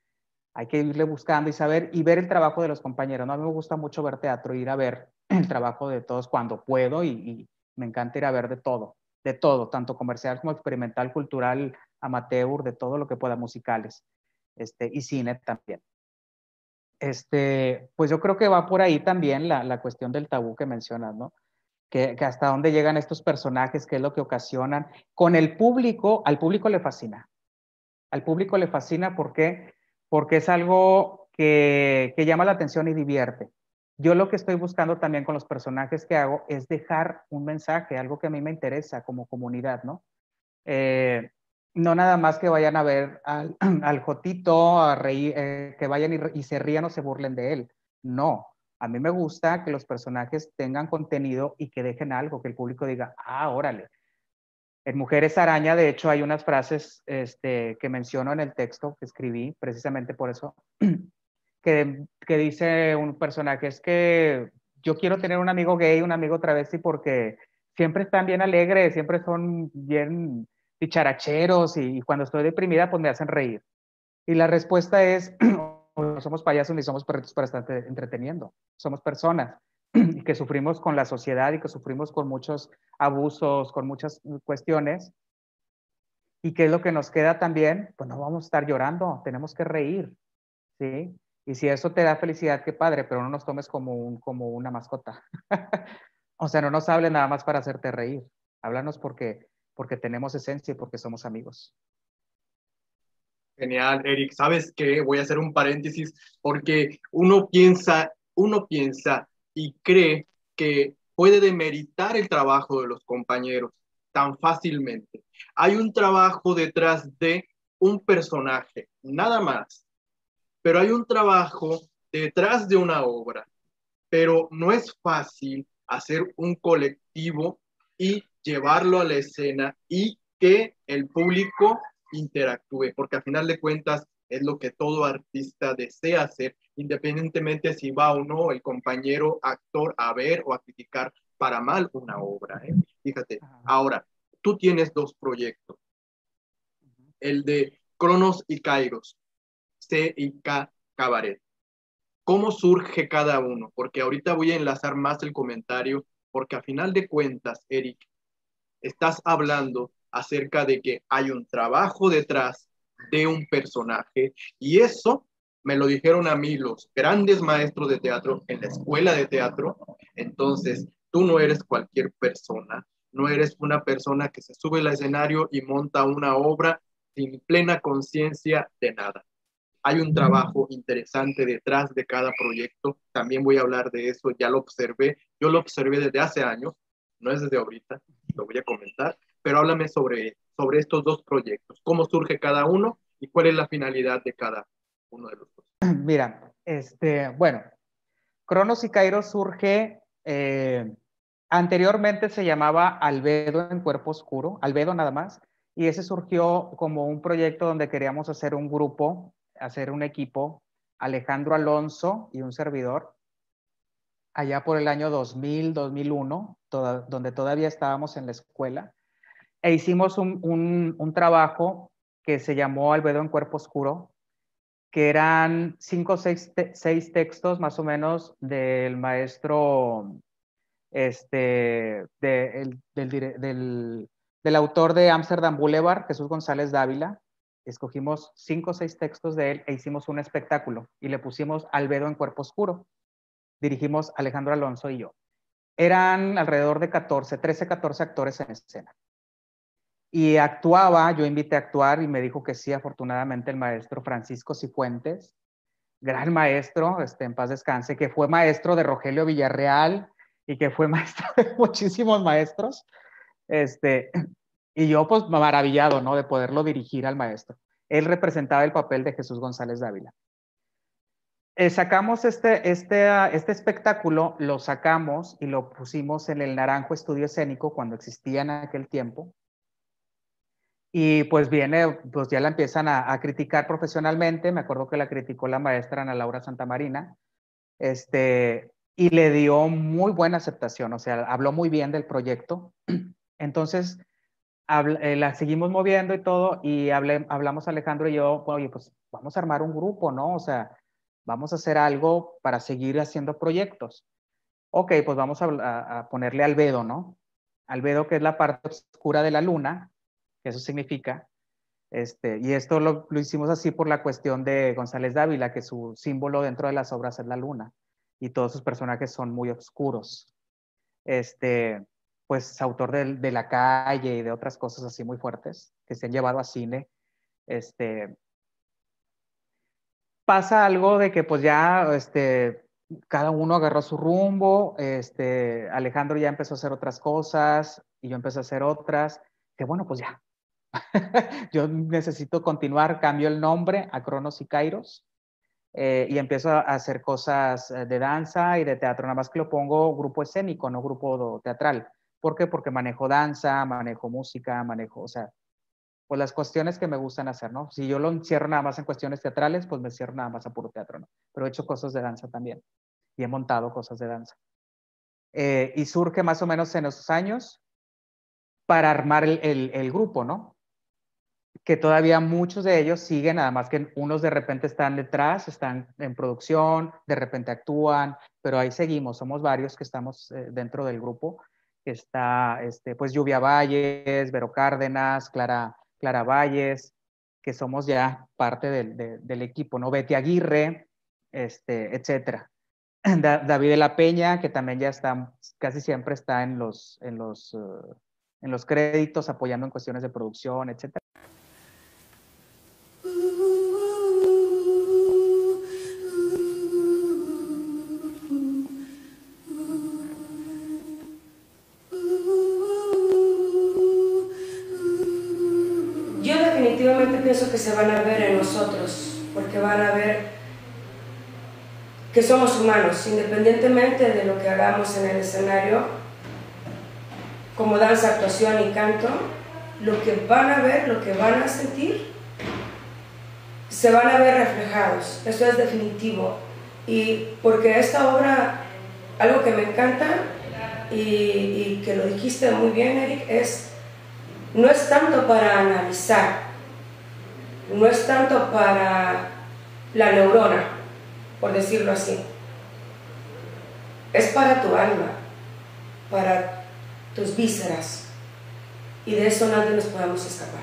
hay que irle buscando y saber y ver el trabajo de los compañeros. ¿no? A mí me gusta mucho ver teatro, ir a ver el trabajo de todos cuando puedo y, me encanta ir a ver de todo, de todo, tanto comercial como experimental, cultural, amateur, de todo lo que pueda, musicales este, y cine también. Este, pues yo creo que va por ahí también la, la cuestión del tabú que mencionas, ¿no? Que, que, hasta dónde llegan estos personajes, qué es lo que ocasionan. Con el público, al público le fascina. Al público le fascina porque porque es algo que, llama la atención y divierte. Yo lo que estoy buscando también con los personajes que hago es dejar un mensaje, algo que a mí me interesa como comunidad, ¿no? Eh, no nada más que vayan a ver al, Jotito, a reír, eh, que vayan y, y, se rían o se burlen de él. No, a mí me gusta que los personajes tengan contenido y que dejen algo, que el público diga, ah, órale, en Mujeres Araña, de hecho, hay unas frases este, que menciono en el texto que escribí, precisamente por eso, que, dice un personaje, es que yo quiero tener un amigo gay, un amigo travesti, porque siempre están bien alegres, siempre son bien picharacheros y, y cuando estoy deprimida, pues me hacen reír. Y la respuesta es, no somos payasos ni somos perritos para estar entreteniendo, somos personas que sufrimos con la sociedad y que sufrimos con muchos abusos, con muchas cuestiones. ¿Y qué es lo que nos queda también? Pues no vamos a estar llorando, tenemos que reír, ¿sí? Y si eso te da felicidad, qué padre, pero no nos tomes como, un, como una mascota. o sea, no nos hables nada más para hacerte reír. Háblanos porque, porque tenemos esencia y porque somos amigos. Genial, Eric. ¿Sabes qué? Voy a hacer un paréntesis porque uno piensa, uno piensa y cree que puede demeritar el trabajo de los compañeros tan fácilmente. Hay un trabajo detrás de un personaje, nada más, pero hay un trabajo detrás de una obra, pero no es fácil hacer un colectivo y llevarlo a la escena y que el público interactúe, porque al final de cuentas es lo que todo artista desea hacer independientemente si va o no el compañero actor a ver o a criticar para mal una obra. ¿eh? Fíjate, ahora, tú tienes dos proyectos. El de Cronos y Kairos, C y K Cabaret. ¿Cómo surge cada uno? Porque ahorita voy a enlazar más el comentario, porque a final de cuentas, Eric, estás hablando acerca de que hay un trabajo detrás de un personaje y eso me lo dijeron a mí los grandes maestros de teatro en la escuela de teatro. Entonces, tú no eres cualquier persona, no eres una persona que se sube al escenario y monta una obra sin plena conciencia de nada. Hay un trabajo interesante detrás de cada proyecto. También voy a hablar de eso, ya lo observé. Yo lo observé desde hace años, no es desde ahorita, lo voy a comentar, pero háblame sobre, sobre estos dos proyectos, cómo surge cada uno y cuál es la finalidad de cada uno de los Mira, este, bueno, Cronos y Cairo surge, eh, anteriormente se llamaba Albedo en Cuerpo Oscuro, Albedo nada más, y ese surgió como un proyecto donde queríamos hacer un grupo, hacer un equipo, Alejandro Alonso y un servidor, allá por el año 2000, 2001, donde todavía estábamos en la escuela, e hicimos un, un trabajo que se llamó Albedo en Cuerpo Oscuro, que eran cinco o seis, textos más o menos del maestro, este, del, del, autor de Amsterdam Boulevard, Jesús González Dávila. Escogimos cinco o seis textos de él e hicimos un espectáculo y le pusimos Albedo en Cuerpo Oscuro. Dirigimos Alejandro Alonso y yo. Eran alrededor de 14, 13, 14 actores en escena y actuaba, yo invité a actuar y me dijo que sí, afortunadamente el maestro Francisco Cifuentes, gran maestro, este, en paz descanse, que fue maestro de Rogelio Villarreal y que fue maestro de muchísimos maestros, este, y yo pues maravillado, ¿no? De poderlo dirigir al maestro. Él representaba el papel de Jesús González Dávila. Eh, sacamos este, este, ah, este espectáculo, lo sacamos y lo pusimos en el Naranjo Estudio Escénico cuando existía en aquel tiempo. Y pues viene, pues ya la empiezan a, criticar profesionalmente. Me acuerdo que la criticó la maestra Ana Laura Santamarina. Este, y le dio muy buena aceptación, o sea, habló muy bien del proyecto. Entonces, eh, la seguimos moviendo y todo, y hablé, hablamos Alejandro y yo, oye, pues vamos a armar un grupo, ¿no? O sea, vamos a hacer algo para seguir haciendo proyectos. Ok, pues vamos a, a ponerle albedo, ¿no? Albedo, que es la parte oscura de la luna, que eso significa. Este, y esto lo, lo hicimos así por la cuestión de González Dávila, que su símbolo dentro de las obras es la luna y todos sus personajes son muy oscuros. Este, pues autor de, de, La calle y de otras cosas así muy fuertes que se han llevado a cine. Este, pasa algo de que pues ya este, cada uno agarró su rumbo, este, Alejandro ya empezó a hacer otras cosas y yo empecé a hacer otras, que bueno, pues ya. yo necesito continuar, cambio el nombre a Cronos y Kairos eh, y empiezo a hacer cosas eh, de danza y de teatro, nada más que lo pongo grupo escénico, no grupo teatral. ¿Por qué? Porque manejo danza, manejo música, manejo, o sea, pues las cuestiones que me gustan hacer, ¿no? Si yo lo encierro nada más en cuestiones teatrales, pues me cierro nada más a puro teatro, ¿no? Pero he hecho cosas de danza también y he montado cosas de danza. Eh, y surge más o menos en esos años para armar el, el, el grupo, ¿no? que todavía muchos de ellos siguen, además que unos de repente están detrás, están en producción, de repente actúan, pero ahí seguimos, somos varios que estamos eh, dentro del grupo. Está, este, pues, Lluvia Valles, Vero Cárdenas, Clara, Clara Valles, que somos ya parte del, equipo, ¿no? Betty Aguirre, este, etcétera. David de la Peña, que también ya está, casi siempre está en los, en los, uh, en los créditos, apoyando en cuestiones de producción, etcétera. Se van a ver en nosotros, porque van a ver que somos humanos, independientemente de lo que hagamos en el escenario, como danza, actuación y canto, lo que van a ver, lo que van a sentir, se van a ver reflejados. Eso es definitivo. Y porque esta obra, algo que me encanta y, y que lo dijiste muy bien, Eric, es no es tanto para analizar, no es tanto para la neurona, por decirlo así. Es para tu alma, para tus vísceras. Y de eso nadie nos podemos escapar.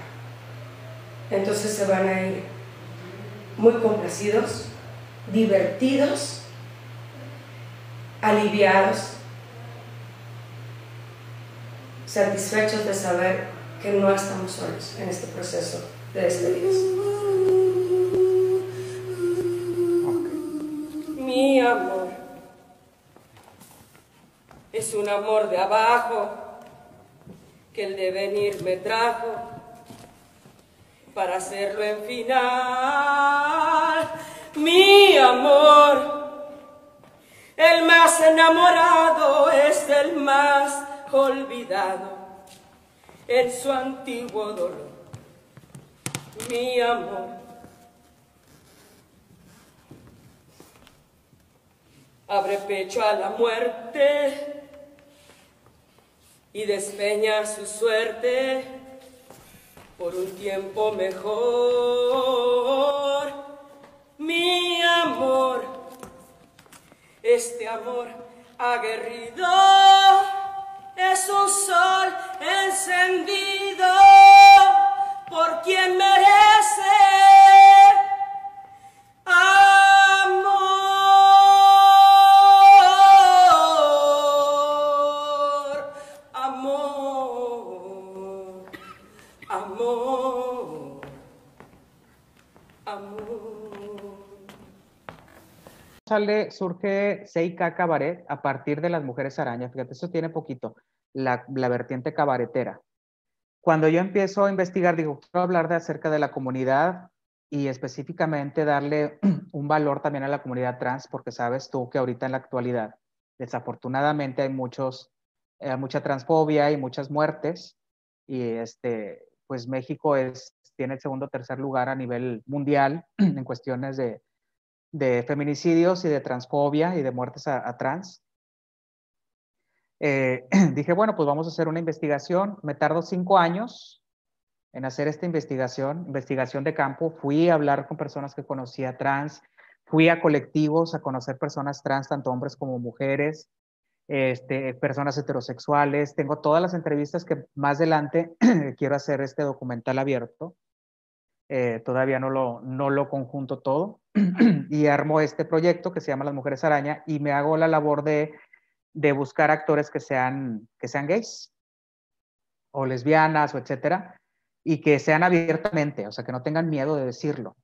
Entonces se van a ir muy complacidos, divertidos, aliviados, satisfechos de saber que no estamos solos en este proceso de despedidas. Mi amor es un amor de abajo que el devenir me trajo para hacerlo en final. Mi amor, el más enamorado es el más olvidado en su antiguo dolor mi amor. Abre pecho a la muerte y despeña su suerte por un tiempo mejor. Mi amor, este amor aguerrido es un sol encendido por quien merece amor, amor, amor, amor. Sale, surge Seika Cabaret a partir de las mujeres arañas. Fíjate, eso tiene poquito, la, la vertiente cabaretera cuando yo empiezo a investigar, digo, quiero hablar de acerca de la comunidad y específicamente darle un valor también a la comunidad trans, porque sabes tú que ahorita en la actualidad, desafortunadamente hay muchos, eh, mucha transfobia y muchas muertes, y este, pues México es, tiene el segundo o tercer lugar a nivel mundial en cuestiones de, de feminicidios y de transfobia y de muertes a, trans. Eh, dije, bueno, pues vamos a hacer una investigación. Me tardó cinco años en hacer esta investigación, investigación de campo. Fui a hablar con personas que conocía trans, fui a colectivos a conocer personas trans, tanto hombres como mujeres, este, personas heterosexuales. Tengo todas las entrevistas que más adelante quiero hacer este documental abierto. Eh, todavía no lo, no lo conjunto todo y armo este proyecto que se llama Las Mujeres Araña y me hago la labor de, de buscar actores que sean, que sean gays o lesbianas o etcétera y que sean abiertamente, o sea, que no tengan miedo de decirlo.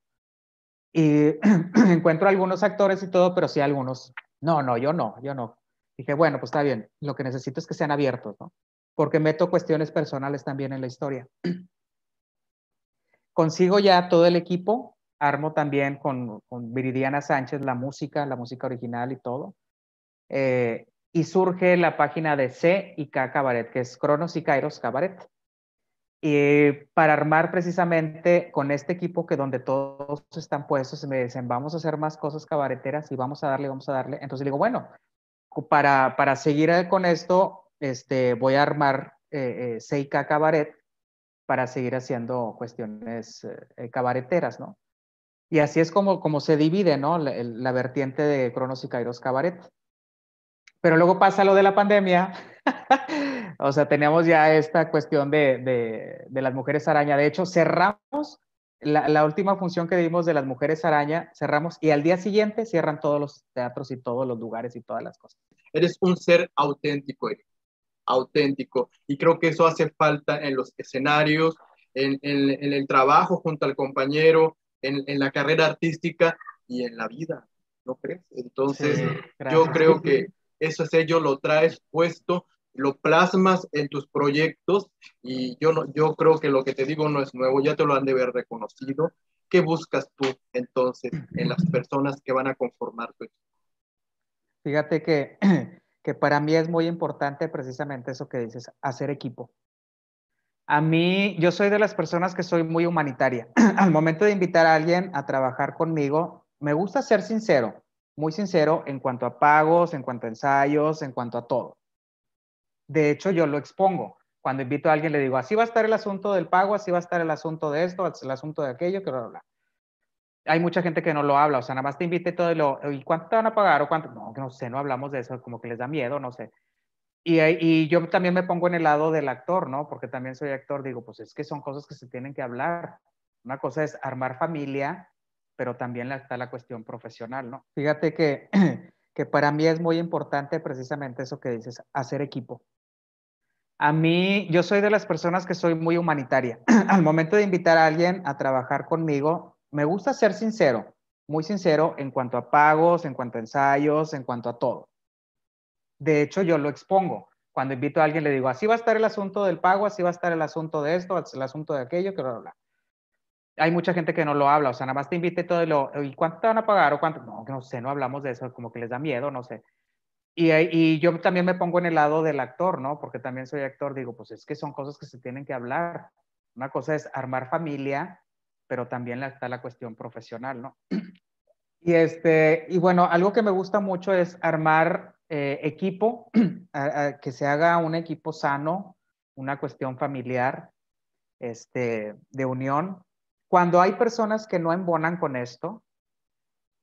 Y encuentro algunos actores y todo, pero sí algunos, no, no, yo no, yo no. Dije, bueno, pues está bien, lo que necesito es que sean abiertos, ¿no? Porque meto cuestiones personales también en la historia. consigo ya todo el equipo, armo también con, Viridiana Sánchez la música, la música original y todo. Eh, y surge la página de C y K Cabaret, que es Cronos y Kairos Cabaret. Y para armar precisamente con este equipo que donde todos están puestos, me dicen, vamos a hacer más cosas cabareteras y vamos a darle, vamos a darle. Entonces digo, bueno, para, para seguir con esto, este, voy a armar eh, eh, K Cabaret, para seguir haciendo cuestiones eh, eh, cabareteras, ¿no? Y así es como, como se divide, ¿no? La, vertiente de Cronos y Kairos Cabaret. Pero luego pasa lo de la pandemia. o sea, tenemos ya esta cuestión de, de, las mujeres araña. De hecho, cerramos la, la, última función que dimos de las mujeres araña, cerramos y al día siguiente cierran todos los teatros y todos los lugares y todas las cosas. Eres un ser auténtico, Eric auténtico. Y creo que eso hace falta en los escenarios, en, el trabajo junto al compañero, en, la carrera artística y en la vida, ¿no crees? Entonces, yo creo que eso sello lo traes puesto, lo plasmas en tus proyectos y yo, no, yo creo que lo que te digo no es nuevo, ya te lo han de haber reconocido. ¿Qué buscas tú entonces en las personas que van a conformar tu equipo? Fíjate que que para mí es muy importante precisamente eso que dices, hacer equipo. A mí, yo soy de las personas que soy muy humanitaria. Al momento de invitar a alguien a trabajar conmigo, me gusta ser sincero, muy sincero en cuanto a pagos, en cuanto a ensayos, en cuanto a todo. De hecho, yo lo expongo. Cuando invito a alguien le digo, así va a estar el asunto del pago, así va a estar el asunto de esto, el asunto de aquello, que bla, bla hay mucha gente que no lo habla, o sea, nada más te invite todo y lo, ¿y cuánto te van a pagar o cuánto? No, no sé, no hablamos de eso, como que les da miedo, no sé. Y, y, yo también me pongo en el lado del actor, ¿no? Porque también soy actor, digo, pues es que son cosas que se tienen que hablar. Una cosa es armar familia, pero también está la cuestión profesional, ¿no? Fíjate que, que para mí es muy importante precisamente eso que dices, hacer equipo. A mí, yo soy de las personas que soy muy humanitaria. Al momento de invitar a alguien a trabajar conmigo, me gusta ser sincero, muy sincero en cuanto a pagos, en cuanto a ensayos, en cuanto a todo. De hecho, yo lo expongo. Cuando invito a alguien le digo, así va a estar el asunto del pago, así va a estar el asunto de esto, el asunto de aquello, que bla, bla. Hay mucha gente que no lo habla, o sea, nada más te invite todo y lo, ¿y cuánto te van a pagar? O cuánto? No, no sé, no hablamos de eso, como que les da miedo, no sé. Y, y, yo también me pongo en el lado del actor, ¿no? Porque también soy actor, digo, pues es que son cosas que se tienen que hablar. Una cosa es armar familia pero también está la cuestión profesional, ¿no? Y, este, y bueno, algo que me gusta mucho es armar eh, equipo, que se haga un equipo sano, una cuestión familiar, este, de unión. Cuando hay personas que no embonan con esto,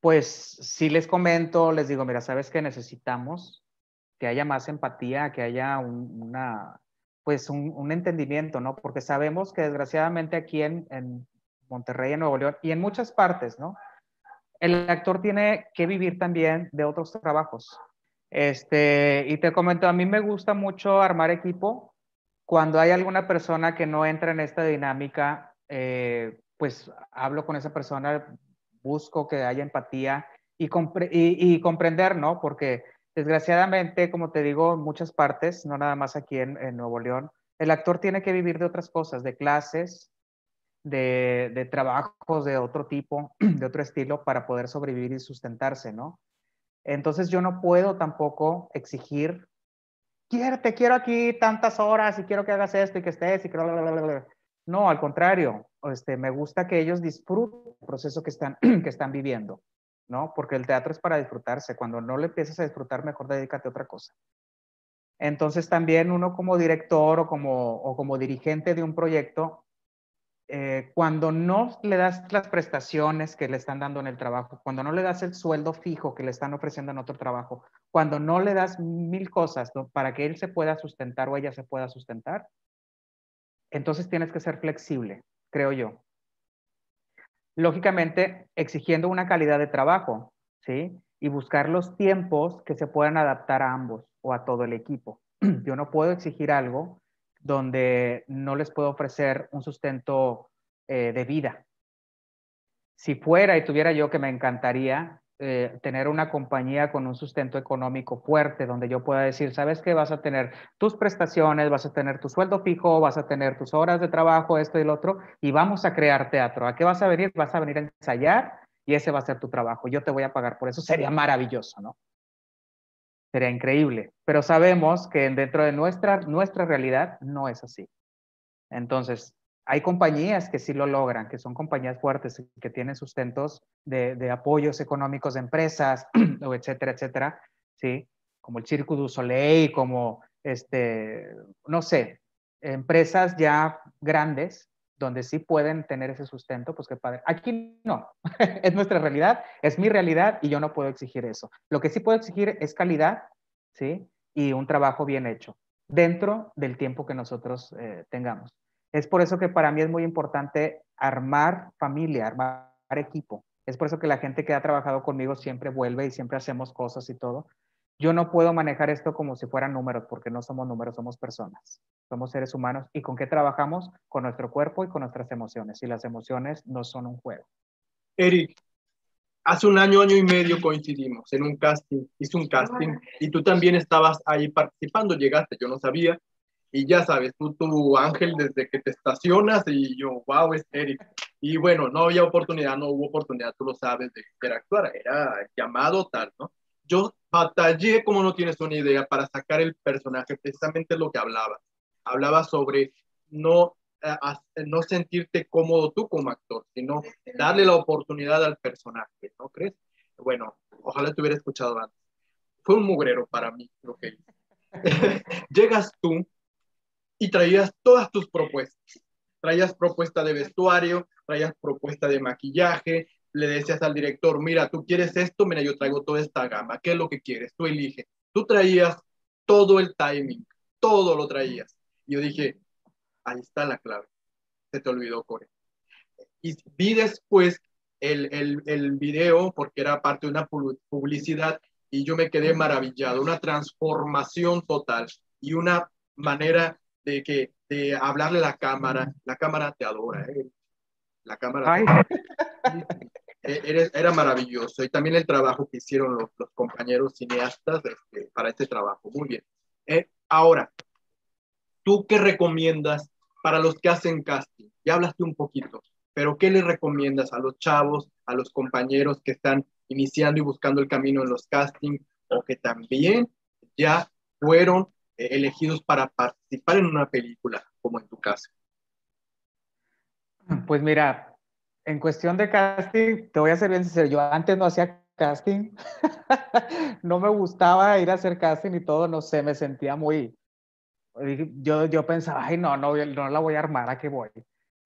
pues sí les comento, les digo, mira, ¿sabes que necesitamos? Que haya más empatía, que haya una, pues un, un, entendimiento, ¿no? Porque sabemos que desgraciadamente aquí en, en, Monterrey, en Nuevo León y en muchas partes, ¿no? El actor tiene que vivir también de otros trabajos. Este, y te comento, a mí me gusta mucho armar equipo. Cuando hay alguna persona que no entra en esta dinámica, eh, pues hablo con esa persona, busco que haya empatía y, y, comprender, ¿no? Porque desgraciadamente, como te digo, en muchas partes, no nada más aquí en, en Nuevo León, el actor tiene que vivir de otras cosas, de clases, de, de, trabajos de otro tipo, de otro estilo, para poder sobrevivir y sustentarse, ¿no? Entonces yo no puedo tampoco exigir, quiero, te quiero aquí tantas horas y quiero que hagas esto y que estés y que... No, al contrario, este, me gusta que ellos disfruten el proceso que están, que están viviendo, ¿no? Porque el teatro es para disfrutarse. Cuando no le empiezas a disfrutar, mejor dedícate a otra cosa. Entonces también uno como director o como, o como dirigente de un proyecto, eh, cuando no le das las prestaciones que le están dando en el trabajo, cuando no le das el sueldo fijo que le están ofreciendo en otro trabajo, cuando no le das mil cosas para que él se pueda sustentar o ella se pueda sustentar, entonces tienes que ser flexible, creo yo. Lógicamente, exigiendo una calidad de trabajo, ¿sí? Y buscar los tiempos que se puedan adaptar a ambos o a todo el equipo. Yo no puedo exigir algo donde no les puedo ofrecer un sustento eh, de vida. Si fuera y tuviera yo que me encantaría eh, tener una compañía con un sustento económico fuerte, donde yo pueda decir, sabes que vas a tener tus prestaciones, vas a tener tu sueldo fijo, vas a tener tus horas de trabajo, esto y lo otro, y vamos a crear teatro. ¿A qué vas a venir? Vas a venir a ensayar y ese va a ser tu trabajo. Yo te voy a pagar por eso. Sería maravilloso, ¿no? Sería increíble. Pero sabemos que dentro de nuestra, nuestra realidad no es así. Entonces, hay compañías que sí lo logran, que son compañías fuertes, que tienen sustentos de, apoyos económicos de empresas, o etcétera, etcétera, ¿sí? Como el Cirque du Soleil, como, este, no sé, empresas ya grandes, donde sí pueden tener ese sustento, pues qué padre. Aquí no, es nuestra realidad, es mi realidad y yo no puedo exigir eso. Lo que sí puedo exigir es calidad, ¿sí? Y un trabajo bien hecho, dentro del tiempo que nosotros eh, tengamos. Es por eso que para mí es muy importante armar familia, armar equipo. Es por eso que la gente que ha trabajado conmigo siempre vuelve y siempre hacemos cosas y todo. Yo no puedo manejar esto como si fueran números, porque no somos números, somos personas. Somos seres humanos. ¿Y con qué trabajamos? Con nuestro cuerpo y con nuestras emociones. Y las emociones no son un juego. Eric, hace un año, año y medio coincidimos en un casting. Hice un casting y tú también estabas ahí participando. Llegaste, yo no sabía y ya sabes, tú, tu ángel desde que te estacionas y yo, wow, es Eric. Y bueno, no había oportunidad, no hubo oportunidad, tú lo sabes, de interactuar, era llamado tal, ¿no? Yo batallé, como no tienes una idea, para sacar el personaje, precisamente lo que hablaba. Hablaba sobre no, eh, no sentirte cómodo tú como actor, sino darle la oportunidad al personaje, ¿no crees? Bueno, ojalá te hubiera escuchado antes. Fue un mugrero para mí lo que hice. Llegas tú y traías todas tus propuestas. Traías propuesta de vestuario, traías propuesta de maquillaje, le decías al director, mira, tú quieres esto, mira, yo traigo toda esta gama, ¿qué es lo que quieres? Tú elige. Tú traías todo el timing, todo lo traías. Y yo dije, ahí está la clave. Se te olvidó, Core. Y vi después el, el, el video, porque era parte de una publicidad, y yo me quedé maravillado, una transformación total y una manera de que de hablarle a la cámara, la cámara te adora, ¿eh? la cámara e-, era maravilloso y también el trabajo que hicieron los, compañeros cineastas este, para este trabajo, muy bien. Eh, ahora, ¿tú qué recomiendas para los que hacen casting? Ya hablaste un poquito, pero ¿qué le recomiendas a los chavos, a los compañeros que están iniciando y buscando el camino en los castings o que también ya fueron elegidos para participar en una película, como en tu caso? Pues mira, en cuestión de casting, te voy a ser bien sincero, yo antes no hacía casting, no me gustaba ir a hacer casting y todo, no sé, me sentía muy, yo, yo pensaba, ay, no, no, no la voy a armar, ¿a qué voy?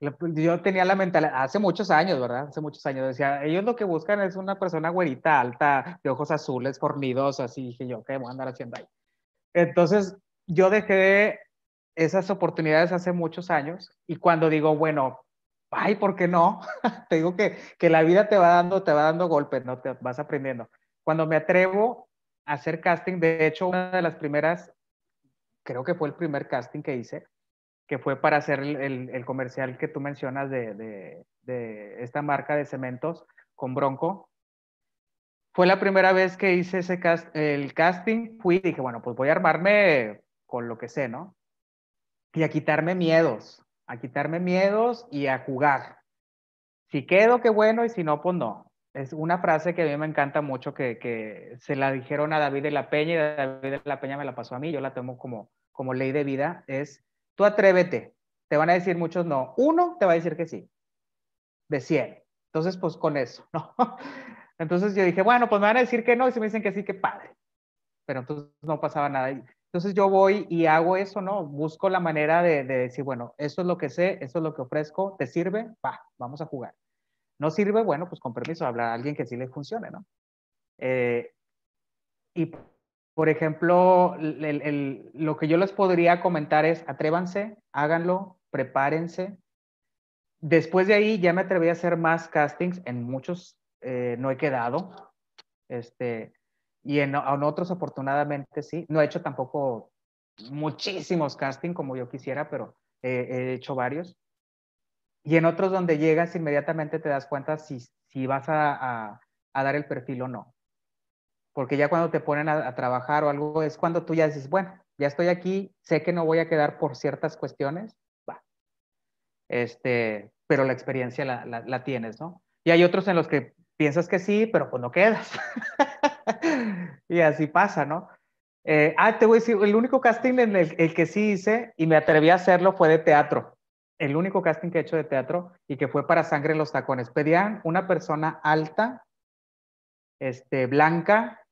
Yo tenía la mentalidad, hace muchos años, ¿verdad? Hace muchos años, decía, ellos lo que buscan es una persona güerita, alta, de ojos azules, fornidos, así, dije yo, ¿qué voy a andar haciendo ahí? Entonces, yo dejé esas oportunidades hace muchos años y cuando digo, bueno, ay, ¿por qué no? te digo que, que la vida te va dando, te va dando golpes, ¿no? Te vas aprendiendo. Cuando me atrevo a hacer casting, de hecho, una de las primeras, creo que fue el primer casting que hice, que fue para hacer el, el, comercial que tú mencionas de, de, de, esta marca de cementos con Bronco, fue la primera vez que hice ese el casting, fui y dije, bueno, pues voy a armarme con lo que sé, ¿no? Y a quitarme miedos, a quitarme miedos y a jugar. Si quedo, qué bueno, y si no, pues no. Es una frase que a mí me encanta mucho, que, que se la dijeron a David de la Peña y David de la Peña me la pasó a mí, yo la tomo como, como ley de vida, es, tú atrévete, te van a decir muchos no, uno te va a decir que sí, de 100. Entonces, pues con eso, ¿no? Entonces yo dije, bueno, pues me van a decir que no, y si me dicen que sí, qué padre. Pero entonces no pasaba nada. Entonces yo voy y hago eso, ¿no? Busco la manera de, decir, bueno, esto es lo que sé, esto es lo que ofrezco, ¿te sirve? Va, vamos a jugar. No sirve, bueno, pues con permiso, habla a alguien que sí le funcione, ¿no? Eh, y, por ejemplo, lo que yo les podría comentar es, atrévanse, háganlo, prepárense. Después de ahí ya me atreví a hacer más castings, en muchos eh, no he quedado, este, y en, otros afortunadamente sí. No he hecho tampoco muchísimos castings como yo quisiera, pero he hecho varios. Y en otros donde llegas inmediatamente te das cuenta si, si vas a, a, dar el perfil o no. Porque ya cuando te ponen a, trabajar o algo es cuando tú ya dices, bueno, ya estoy aquí, sé que no voy a quedar por ciertas cuestiones, va. Este, pero la experiencia la, la, la tienes, ¿no? Y hay otros en los que piensas que sí, pero pues no quedas. y así pasa, ¿no? Eh, ah, te voy a decir, el único casting en el, el, que sí hice y me atreví a hacerlo fue de teatro. El único casting que he hecho de teatro y que fue para Sangre en los Tacones. Pedían una persona alta, este, blanca,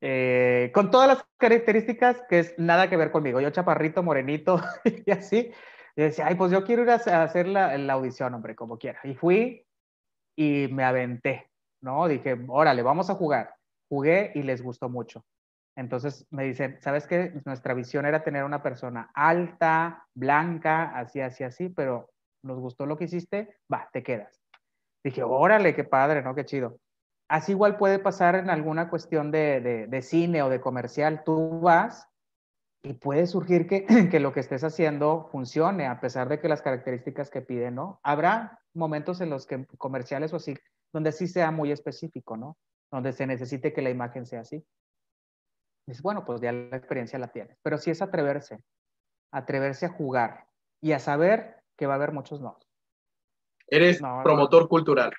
eh, con todas las características que es nada que ver conmigo. Yo chaparrito, morenito y así. Y decía, ay, pues yo quiero ir a hacer la, la audición, hombre, como quiera. Y fui y me aventé, ¿no? Dije, órale, vamos a jugar. Jugué y les gustó mucho. Entonces me dicen, ¿sabes qué? Nuestra visión era tener una persona alta, blanca, así, así, así, pero nos gustó lo que hiciste, va, te quedas. Dije, órale, qué padre, ¿no? Qué chido. Así igual puede pasar en alguna cuestión de, de, de cine o de comercial. Tú vas y puede surgir que, que, lo que estés haciendo funcione, a pesar de que las características que piden, ¿no? Habrá momentos en los que comerciales o así, donde sí sea muy específico, ¿no? Donde se necesite que la imagen sea así. Dices, bueno, pues ya la experiencia la tienes. Pero sí es atreverse, atreverse a jugar y a saber que va a haber muchos no. Eres promotor cultural.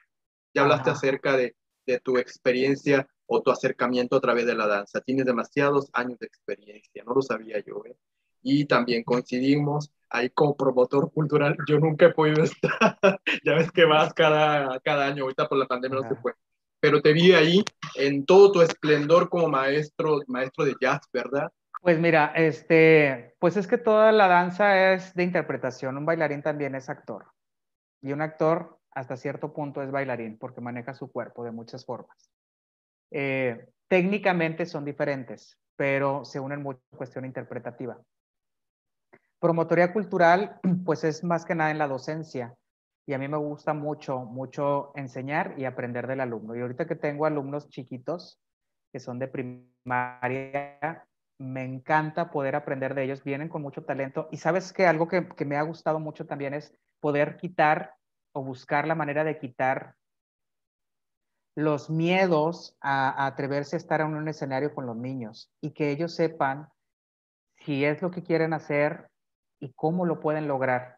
Ya hablaste acerca de, de tu experiencia o tu acercamiento a través de la danza. Tienes demasiados años de experiencia, no lo sabía yo. ¿eh? Y también coincidimos ahí como promotor cultural. Yo nunca he podido estar, ya ves que vas cada, cada año, ahorita por la pandemia no se fue. Pero te vi ahí en todo tu esplendor como maestro, maestro de jazz, ¿verdad? Pues mira, este, pues es que toda la danza es de interpretación. Un bailarín también es actor. Y un actor hasta cierto punto es bailarín porque maneja su cuerpo de muchas formas. Eh, técnicamente son diferentes, pero se unen mucho cuestión interpretativa. Promotoría cultural, pues es más que nada en la docencia. Y a mí me gusta mucho, mucho enseñar y aprender del alumno. Y ahorita que tengo alumnos chiquitos, que son de primaria, me encanta poder aprender de ellos. Vienen con mucho talento. Y sabes que algo que, que me ha gustado mucho también es poder quitar o buscar la manera de quitar los miedos a, atreverse a estar en un escenario con los niños y que ellos sepan si es lo que quieren hacer y cómo lo pueden lograr.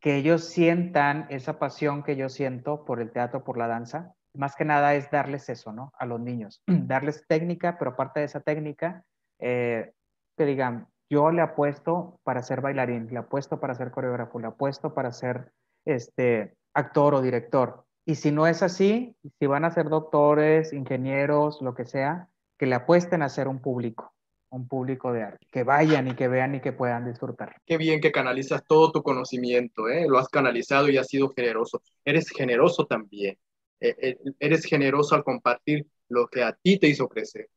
Que ellos sientan esa pasión que yo siento por el teatro, por la danza. Más que nada es darles eso, ¿no? A los niños. darles técnica, pero aparte de esa técnica, eh, que digan, yo le apuesto para ser bailarín, le apuesto para ser coreógrafo, le apuesto para ser este, actor o director y si no es así, si van a ser doctores, ingenieros, lo que sea, que le apuesten a ser un público, un público de arte, que vayan y que vean y que puedan disfrutar. Qué bien que canalizas todo tu conocimiento, ¿eh? lo has canalizado y has sido generoso. Eres generoso también. Eh, eres generoso al compartir lo que a ti te hizo crecer.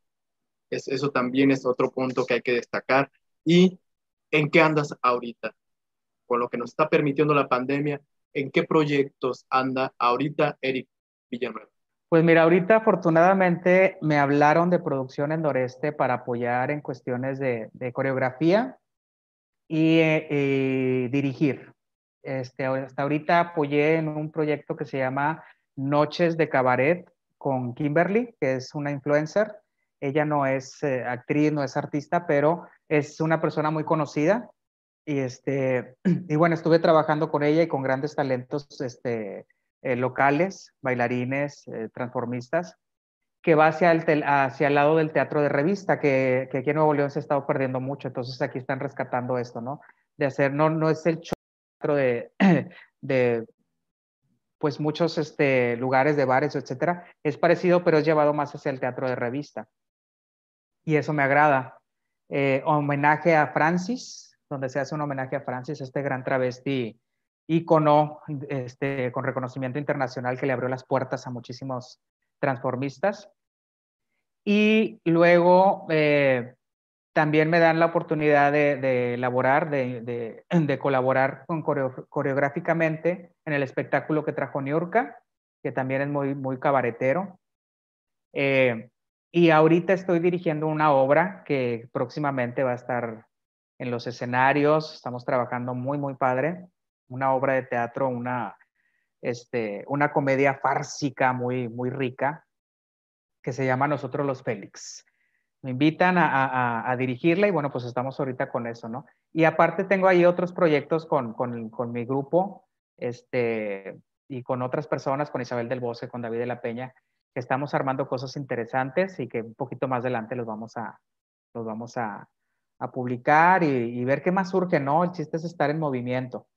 Es, eso también es otro punto que hay que destacar. ¿Y en qué andas ahorita? Con lo que nos está permitiendo la pandemia, ¿en qué proyectos anda ahorita Eric Villanueva? Pues mira, ahorita afortunadamente me hablaron de producción en Noreste para apoyar en cuestiones de, coreografía y eh, dirigir. Este, hasta ahorita apoyé en un proyecto que se llama Noches de Cabaret con Kimberly, que es una influencer. Ella no es eh, actriz, no es artista, pero es una persona muy conocida y, este, y bueno, estuve trabajando con ella y con grandes talentos este, eh, locales, bailarines, eh, transformistas, que va hacia el, hacia el lado del teatro de revista, que, que, aquí en Nuevo León se ha estado perdiendo mucho, entonces aquí están rescatando esto, ¿no? De hacer, no, no es el teatro de, de pues muchos este, lugares de bares, etcétera, es parecido, pero es llevado más hacia el teatro de revista. Y eso me agrada. Eh, homenaje a Francis, donde se hace un homenaje a Francis, este gran travesti ícono este, con reconocimiento internacional que le abrió las puertas a muchísimos transformistas. Y luego eh, también me dan la oportunidad de, elaborar, de, colaborar con coreográficamente en el espectáculo que trajo Niurka, que también es muy, muy cabaretero. Eh, y ahorita estoy dirigiendo una obra que próximamente va a estar en los escenarios. Estamos trabajando muy, muy padre. Una obra de teatro, una, este, una comedia fársica muy, muy rica que se llama Nosotros los Félix. Me invitan a, dirigirla y bueno, pues estamos ahorita con eso, ¿no? Y aparte tengo ahí otros proyectos con, con, con mi grupo este, y con otras personas, con Isabel del Bosque, con David de la Peña, que estamos armando cosas interesantes y que un poquito más adelante los vamos a, los vamos a, a publicar y, ver qué más surge, ¿no? El chiste es estar en movimiento.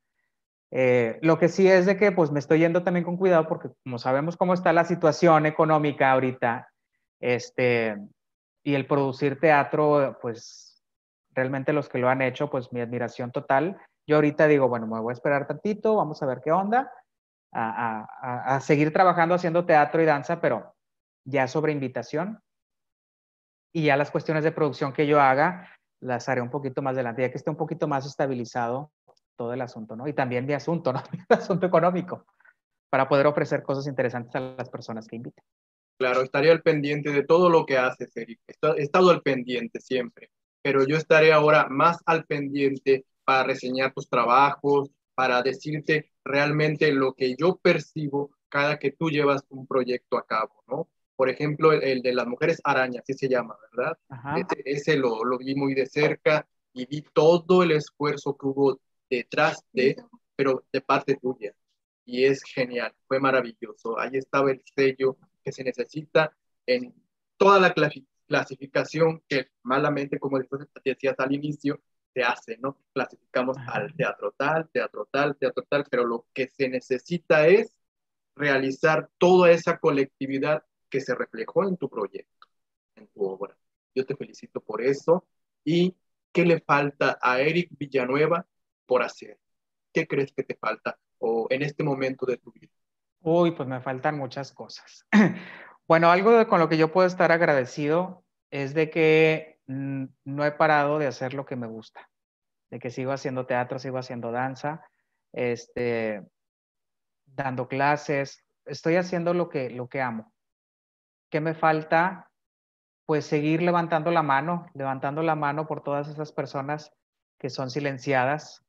Eh, lo que sí es de que pues me estoy yendo también con cuidado porque como sabemos cómo está la situación económica ahorita, este, y el producir teatro, pues realmente los que lo han hecho, pues mi admiración total. Yo ahorita digo, bueno, me voy a esperar tantito, vamos a ver qué onda a, seguir trabajando haciendo teatro y danza, pero ya sobre invitación. Y ya las cuestiones de producción que yo haga, las haré un poquito más adelante, ya que esté un poquito más estabilizado todo el asunto, ¿no? Y también mi asunto, ¿no? Mi asunto económico, para poder ofrecer cosas interesantes a las personas que inviten. Claro, estaría al pendiente de todo lo que haces, Eric. He estado al pendiente siempre, pero yo estaré ahora más al pendiente para reseñar tus trabajos, para decirte realmente lo que yo percibo cada que tú llevas un proyecto a cabo, ¿no? Por ejemplo, el, de las mujeres arañas, así se llama, ¿verdad? Ese, lo, lo, vi muy de cerca y vi todo el esfuerzo que hubo detrás de, pero de parte tuya. Y es genial, fue maravilloso. Ahí estaba el sello que se necesita en toda la clasificación que malamente, como decías al inicio, se hace, ¿no? Clasificamos al teatro tal, teatro tal, teatro tal, pero lo que se necesita es realizar toda esa colectividad que se reflejó en tu proyecto, en tu obra. Yo te felicito por eso. ¿Y qué le falta a Eric Villanueva por hacer? ¿Qué crees que te falta o en este momento de tu vida? Uy, pues me faltan muchas cosas. bueno, algo con lo que yo puedo estar agradecido es de que Mm, no he parado de hacer lo que me gusta, de que sigo haciendo teatro, sigo haciendo danza, este, dando clases, estoy haciendo lo que, lo que amo. ¿Qué me falta? Pues seguir levantando la mano, levantando la mano por todas esas personas que son silenciadas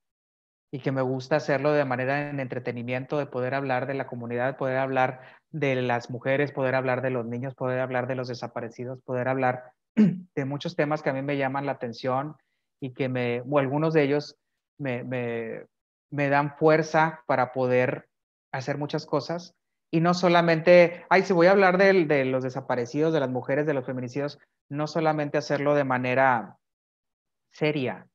y que me gusta hacerlo de manera en entretenimiento, de poder hablar de la comunidad, poder hablar de las mujeres, poder hablar de los niños, poder hablar de los desaparecidos, poder hablar de muchos temas que a mí me llaman la atención y que me, o algunos de ellos me, me, dan fuerza para poder hacer muchas cosas. Y no solamente, ay, si voy a hablar de, de, los desaparecidos, de las mujeres, de los feminicidios, no solamente hacerlo de manera seria,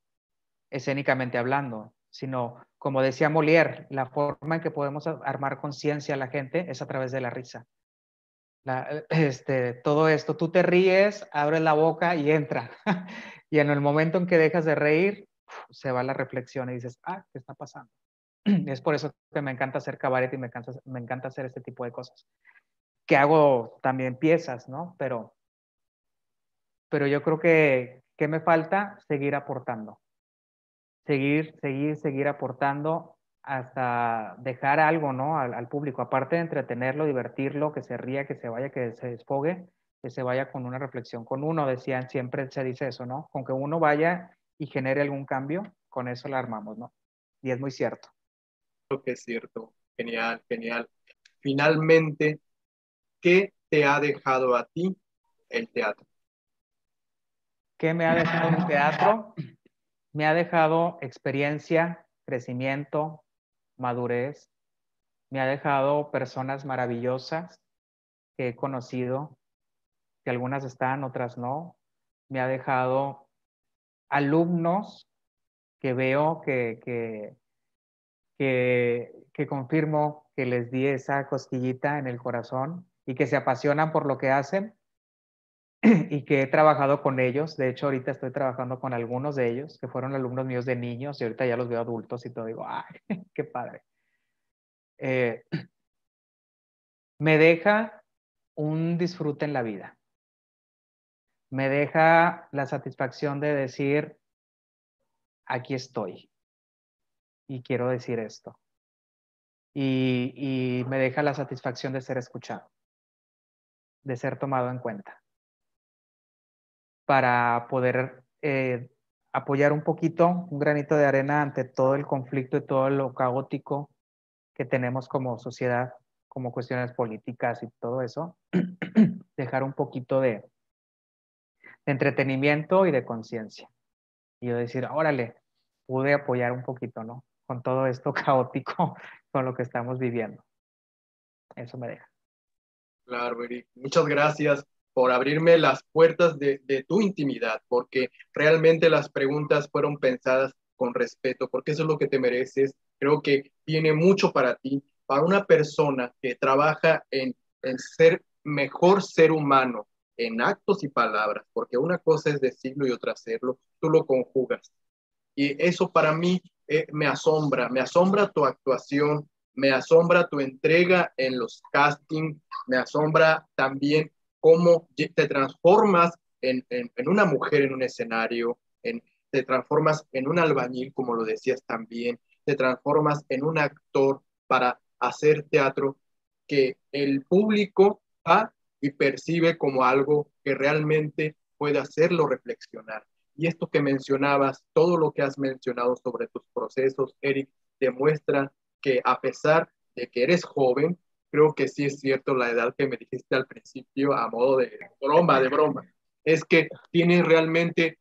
escénicamente hablando, sino, como decía Molière, la forma en que podemos armar conciencia a la gente es a través de la risa. Este, todo esto, tú te ríes, abres la boca y entra. y en el momento en que dejas de reír, se va la reflexión y dices, ah, ¿qué está pasando? es por eso que me encanta hacer cabaret y me encanta, me encanta hacer este tipo de cosas. Que hago también piezas, ¿no? Pero, pero yo creo que, ¿qué me falta? Seguir aportando. Seguir, seguir, seguir aportando hasta dejar algo, ¿no? Al, público, aparte de entretenerlo, divertirlo, que se ría, que se vaya, que se desfogue, que se vaya con una reflexión. Con uno, decían, siempre se dice eso, ¿no? Con que uno vaya y genere algún cambio, con eso la armamos, ¿no? Y es muy cierto. Creo que es cierto. Genial, genial. Finalmente, ¿qué te ha dejado a ti el teatro? ¿Qué me ha dejado el teatro? Me ha dejado experiencia, crecimiento, madurez, me ha dejado personas maravillosas que he conocido, que algunas están, otras no, me ha dejado alumnos que veo que, que, que, confirmo que les di esa cosquillita en el corazón y que se apasionan por lo que hacen y que he trabajado con ellos. De hecho, ahorita estoy trabajando con algunos de ellos que fueron alumnos míos de niños y ahorita ya los veo adultos y todo. Digo, ¡ay, qué padre! Eh, me deja un disfrute en la vida. Me deja la satisfacción de decir, aquí estoy y quiero decir esto. Y me deja la satisfacción de ser escuchado, de ser tomado en cuenta para poder eh, apoyar un poquito, un granito de arena ante todo el conflicto y todo lo caótico que tenemos como sociedad, como cuestiones políticas y todo eso, dejar un poquito de, entretenimiento y de conciencia. Y yo decir, órale, pude apoyar un poquito, ¿no? Con todo esto caótico, con lo que estamos viviendo. Eso me deja. Claro, Eric. Muchas gracias por abrirme las puertas de, tu intimidad, porque realmente las preguntas fueron pensadas con respeto, porque eso es lo que te mereces. Creo que tiene mucho para ti, para una persona que trabaja en, ser mejor ser humano, en actos y palabras, porque una cosa es decirlo y otra hacerlo, tú lo conjugas. Y eso para mí eh, me asombra, me asombra tu actuación, me asombra tu entrega en los castings, me asombra también cómo te transformas en, una mujer en un escenario, en, te transformas en un albañil, como lo decías también, te transformas en un actor para hacer teatro que el público va y percibe como algo que realmente puede hacerlo reflexionar. Y esto que mencionabas, todo lo que has mencionado sobre tus procesos, Eric, demuestra que a pesar de que eres joven, creo que sí es cierto la edad que me dijiste al principio a modo de broma, de broma. Es que tienes realmente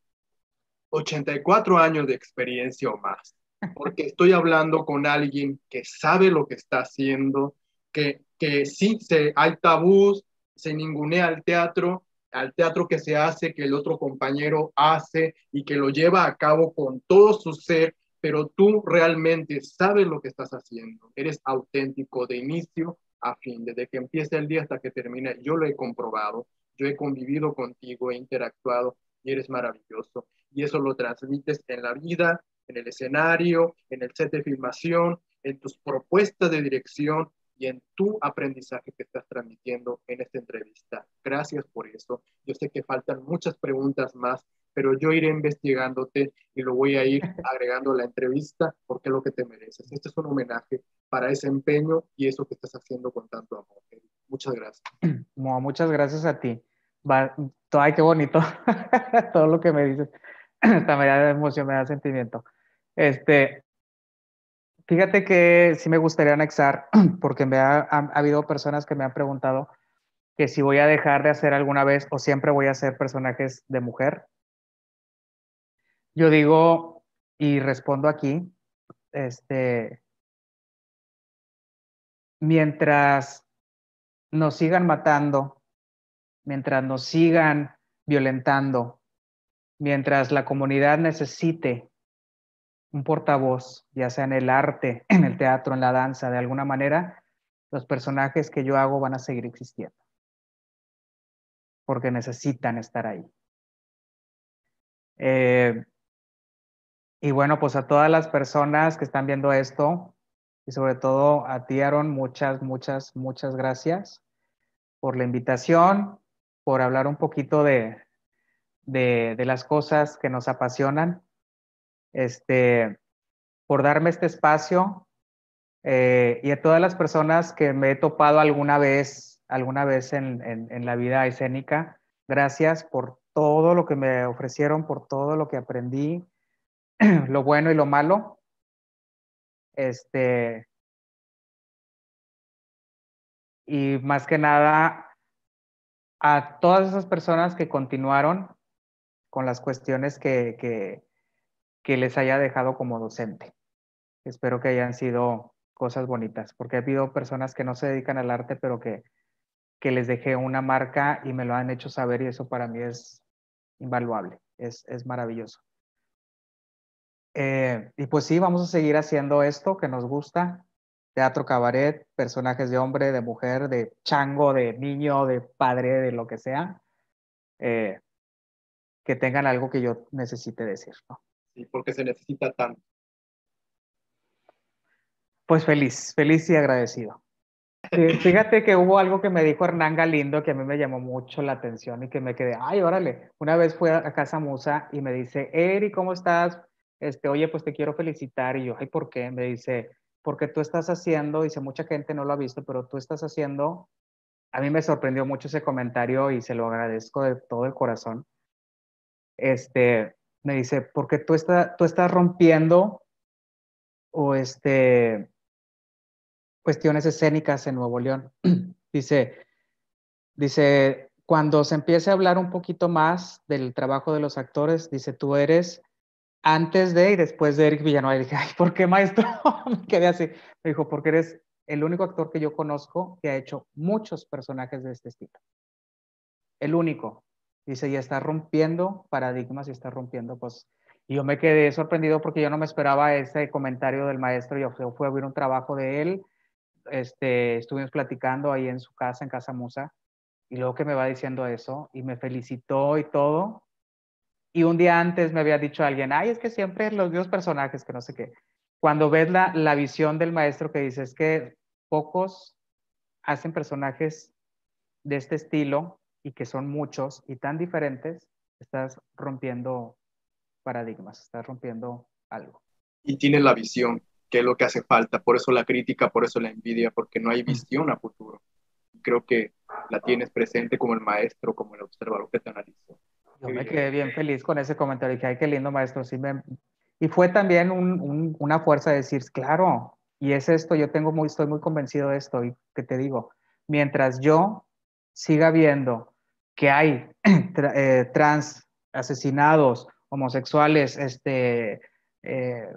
84 años de experiencia o más, porque estoy hablando con alguien que sabe lo que está haciendo, que, que sí se, hay tabús, se ningunea al teatro, al teatro que se hace, que el otro compañero hace y que lo lleva a cabo con todo su ser, pero tú realmente sabes lo que estás haciendo, eres auténtico de inicio a fin, desde que empiece el día hasta que termine, yo lo he comprobado, yo he convivido contigo, he interactuado y eres maravilloso. Y eso lo transmites en la vida, en el escenario, en el set de filmación, en tus propuestas de dirección y en tu aprendizaje que estás transmitiendo en esta entrevista. Gracias por eso. Yo sé que faltan muchas preguntas más, pero yo iré investigándote y lo voy a ir agregando a la entrevista porque es lo que te mereces. Este es un homenaje para ese empeño y eso que estás haciendo con tanto amor. Muchas gracias. muchas gracias a ti. ay, qué bonito todo lo que me dices. Esta me da emoción, me da sentimiento. Este, fíjate que sí me gustaría anexar, porque me ha, ha, habido personas que me han preguntado que si voy a dejar de hacer alguna vez o siempre voy a hacer personajes de mujer. Yo digo y respondo aquí, este, mientras nos sigan matando, mientras nos sigan violentando, mientras la comunidad necesite un portavoz, ya sea en el arte, en el teatro, en la danza, de alguna manera, los personajes que yo hago van a seguir existiendo, porque necesitan estar ahí. Eh, y bueno, pues a todas las personas que están viendo esto, y sobre todo a ti, Aaron, muchas, muchas, muchas gracias por la invitación, por hablar un poquito de, de, las cosas que nos apasionan, este, por darme este espacio eh, y a todas las personas que me he topado alguna vez, alguna vez en, en, en la vida escénica. Gracias por todo lo que me ofrecieron, por todo lo que aprendí, lo bueno y lo malo. Este, y más que nada a todas esas personas que continuaron con las cuestiones que, que, les haya dejado como docente. Espero que hayan sido cosas bonitas, porque ha habido personas que no se dedican al arte, pero que, que les dejé una marca y me lo han hecho saber y eso para mí es invaluable, es, es maravilloso. Eh, y pues sí, vamos a seguir haciendo esto que nos gusta, teatro cabaret, personajes de hombre, de mujer, de chango, de niño, de padre, de lo que sea, eh, que tengan algo que yo necesite decir. ¿no? Sí, porque se necesita tanto. Pues feliz, feliz y agradecido. Fíjate que hubo algo que me dijo Hernán Galindo que a mí me llamó mucho la atención y que me quedé, ay, órale. Una vez fui a Casa Musa y me dice, Eri, ¿cómo estás? Este, oye, pues te quiero felicitar. Y yo, ay, ¿por qué? Me dice, porque tú estás haciendo, dice, mucha gente no lo ha visto, pero tú estás haciendo, a mí me sorprendió mucho ese comentario y se lo agradezco de todo el corazón. Este, me dice, porque tú, está, tú estás rompiendo o este, cuestiones escénicas en Nuevo León. dice, dice, cuando se empiece a hablar un poquito más del trabajo de los actores, dice, tú eres antes de y después de Eric Villanueva. Y dije, ay, ¿por qué maestro? Me quedé así. Me dijo, porque eres el único actor que yo conozco que ha hecho muchos personajes de este estilo. El único. Dice, y está rompiendo paradigmas y está rompiendo pues Y yo me quedé sorprendido porque yo no me esperaba ese comentario del maestro. Yo fui a ver un trabajo de él este, estuvimos platicando ahí en su casa, en Casa Musa, y luego que me va diciendo eso, y me felicitó y todo. Y un día antes me había dicho alguien, ay, es que siempre los mismos personajes, que no sé qué. Cuando ves la, la visión del maestro que dice, es que pocos hacen personajes de este estilo y que son muchos y tan diferentes, estás rompiendo paradigmas, estás rompiendo algo. Y tienes la visión, qué es lo que hace falta. Por eso la crítica, por eso la envidia, porque no hay visión a futuro. Creo que la tienes presente como el maestro, como el observador que te analizó. Quedé bien feliz con ese comentario. Dije, ay, qué lindo maestro. Sí me... Y fue también un, una fuerza de decir, claro, y es esto, yo tengo muy, estoy muy convencido de esto. Y que te digo, mientras yo siga viendo que hay eh, trans asesinados, homosexuales, este, eh,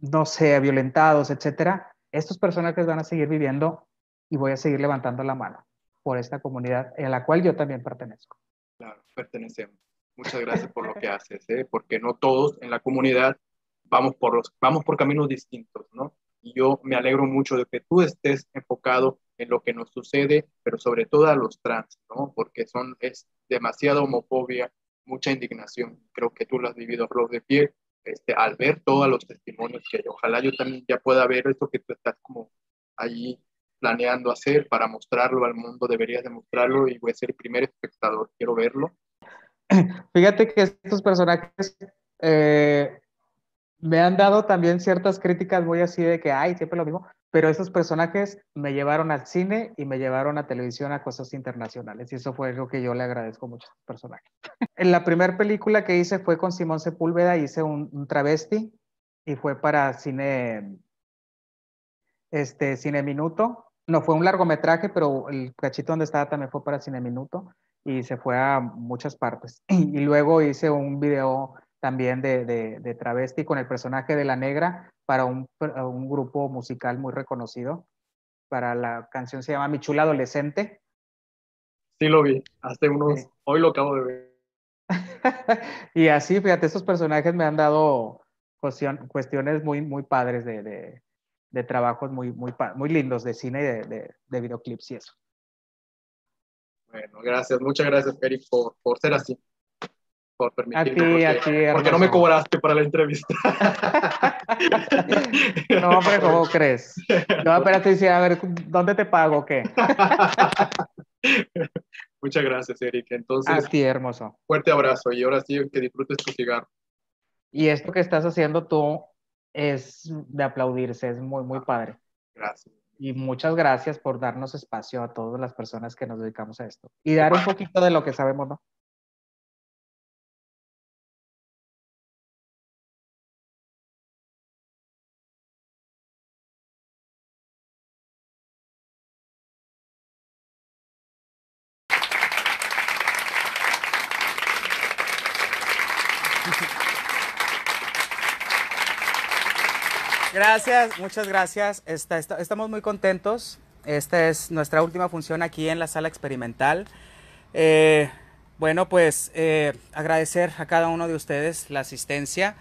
no sé, violentados, etcétera, estos personajes van a seguir viviendo y voy a seguir levantando la mano por esta comunidad en la cual yo también pertenezco. Claro, pertenecemos. Muchas gracias por lo que haces, ¿eh? porque no todos en la comunidad vamos por, los, vamos por caminos distintos, ¿no? Y yo me alegro mucho de que tú estés enfocado en lo que nos sucede, pero sobre todo a los trans, ¿no? Porque son, es demasiada homofobia, mucha indignación. Creo que tú lo has vivido a flor de piel este, al ver todos los testimonios que ojalá yo también ya pueda ver esto que tú estás como allí planeando hacer para mostrarlo al mundo, deberías demostrarlo y voy a ser el primer espectador, quiero verlo. Fíjate que estos personajes eh, me han dado también ciertas críticas muy así de que, ay, siempre lo mismo, pero esos personajes me llevaron al cine y me llevaron a televisión a cosas internacionales y eso fue algo que yo le agradezco mucho a estos personajes. en la primera película que hice fue con Simón Sepúlveda, hice un, travesti y fue para cine, este, Cine Minuto. No fue un largometraje, pero el cachito donde estaba también fue para Cine Minuto y se fue a muchas partes. Y, luego hice un video también de, de, de travesti con el personaje de la negra para un, un, grupo musical muy reconocido. Para la canción se llama Mi Chula Adolescente. Sí, lo vi. Hace unos. Hoy lo acabo de ver. y así, fíjate, estos personajes me han dado cuestiones muy, muy padres de, de, de trabajos muy, muy, muy lindos de cine y de, de, videoclips y eso. Bueno, gracias. Muchas gracias, Eric, por, por ser así por permitirme. A ti, porque, a ti, porque no me cobraste para la entrevista. no, hombre, ¿cómo crees? No, espérate, a ver, ¿dónde te pago o qué? Muchas gracias, Eric. Entonces, a ti, hermoso. Fuerte abrazo y ahora sí, que disfrutes tu cigarro. Y esto que estás haciendo tú es de aplaudirse, es muy, muy padre. Gracias. Y muchas gracias por darnos espacio a todas las personas que nos dedicamos a esto. Y dar un poquito de lo que sabemos, ¿no? Gracias, muchas gracias. estamos muy contentos. Esta es nuestra última función aquí en la sala experimental. Eh, bueno, pues eh, agradecer a cada uno de ustedes la asistencia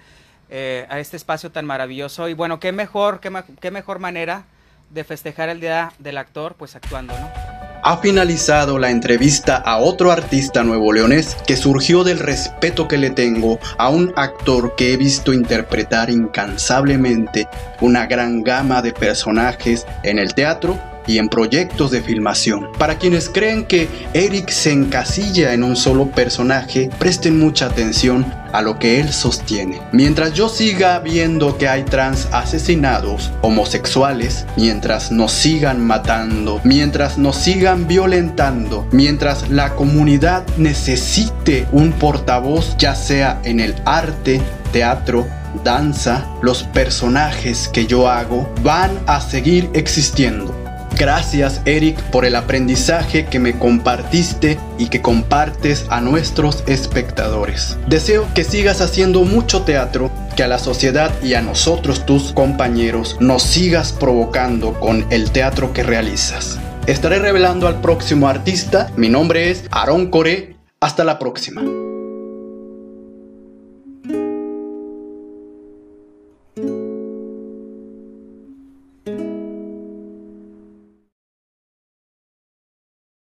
eh, a este espacio tan maravilloso. Y bueno, qué mejor, qué mejor manera de festejar el Día del Actor, pues actuando, ¿no? Ha finalizado la entrevista a otro artista nuevo leonés que surgió del respeto que le tengo a un actor que he visto interpretar incansablemente una gran gama de personajes en el teatro y en proyectos de filmación. Para quienes creen que Eric se encasilla en un solo personaje, presten mucha atención a lo que él sostiene. Mientras yo siga viendo que hay trans asesinados, homosexuales, mientras nos sigan matando, mientras nos sigan violentando, mientras la comunidad necesite un portavoz, ya sea en el arte, teatro, danza, los personajes que yo hago van a seguir existiendo. Gracias Eric por el aprendizaje que me compartiste y que compartes a nuestros espectadores. Deseo que sigas haciendo mucho teatro, que a la sociedad y a nosotros tus compañeros nos sigas provocando con el teatro que realizas. Estaré revelando al próximo artista. Mi nombre es Aaron Coré. Hasta la próxima.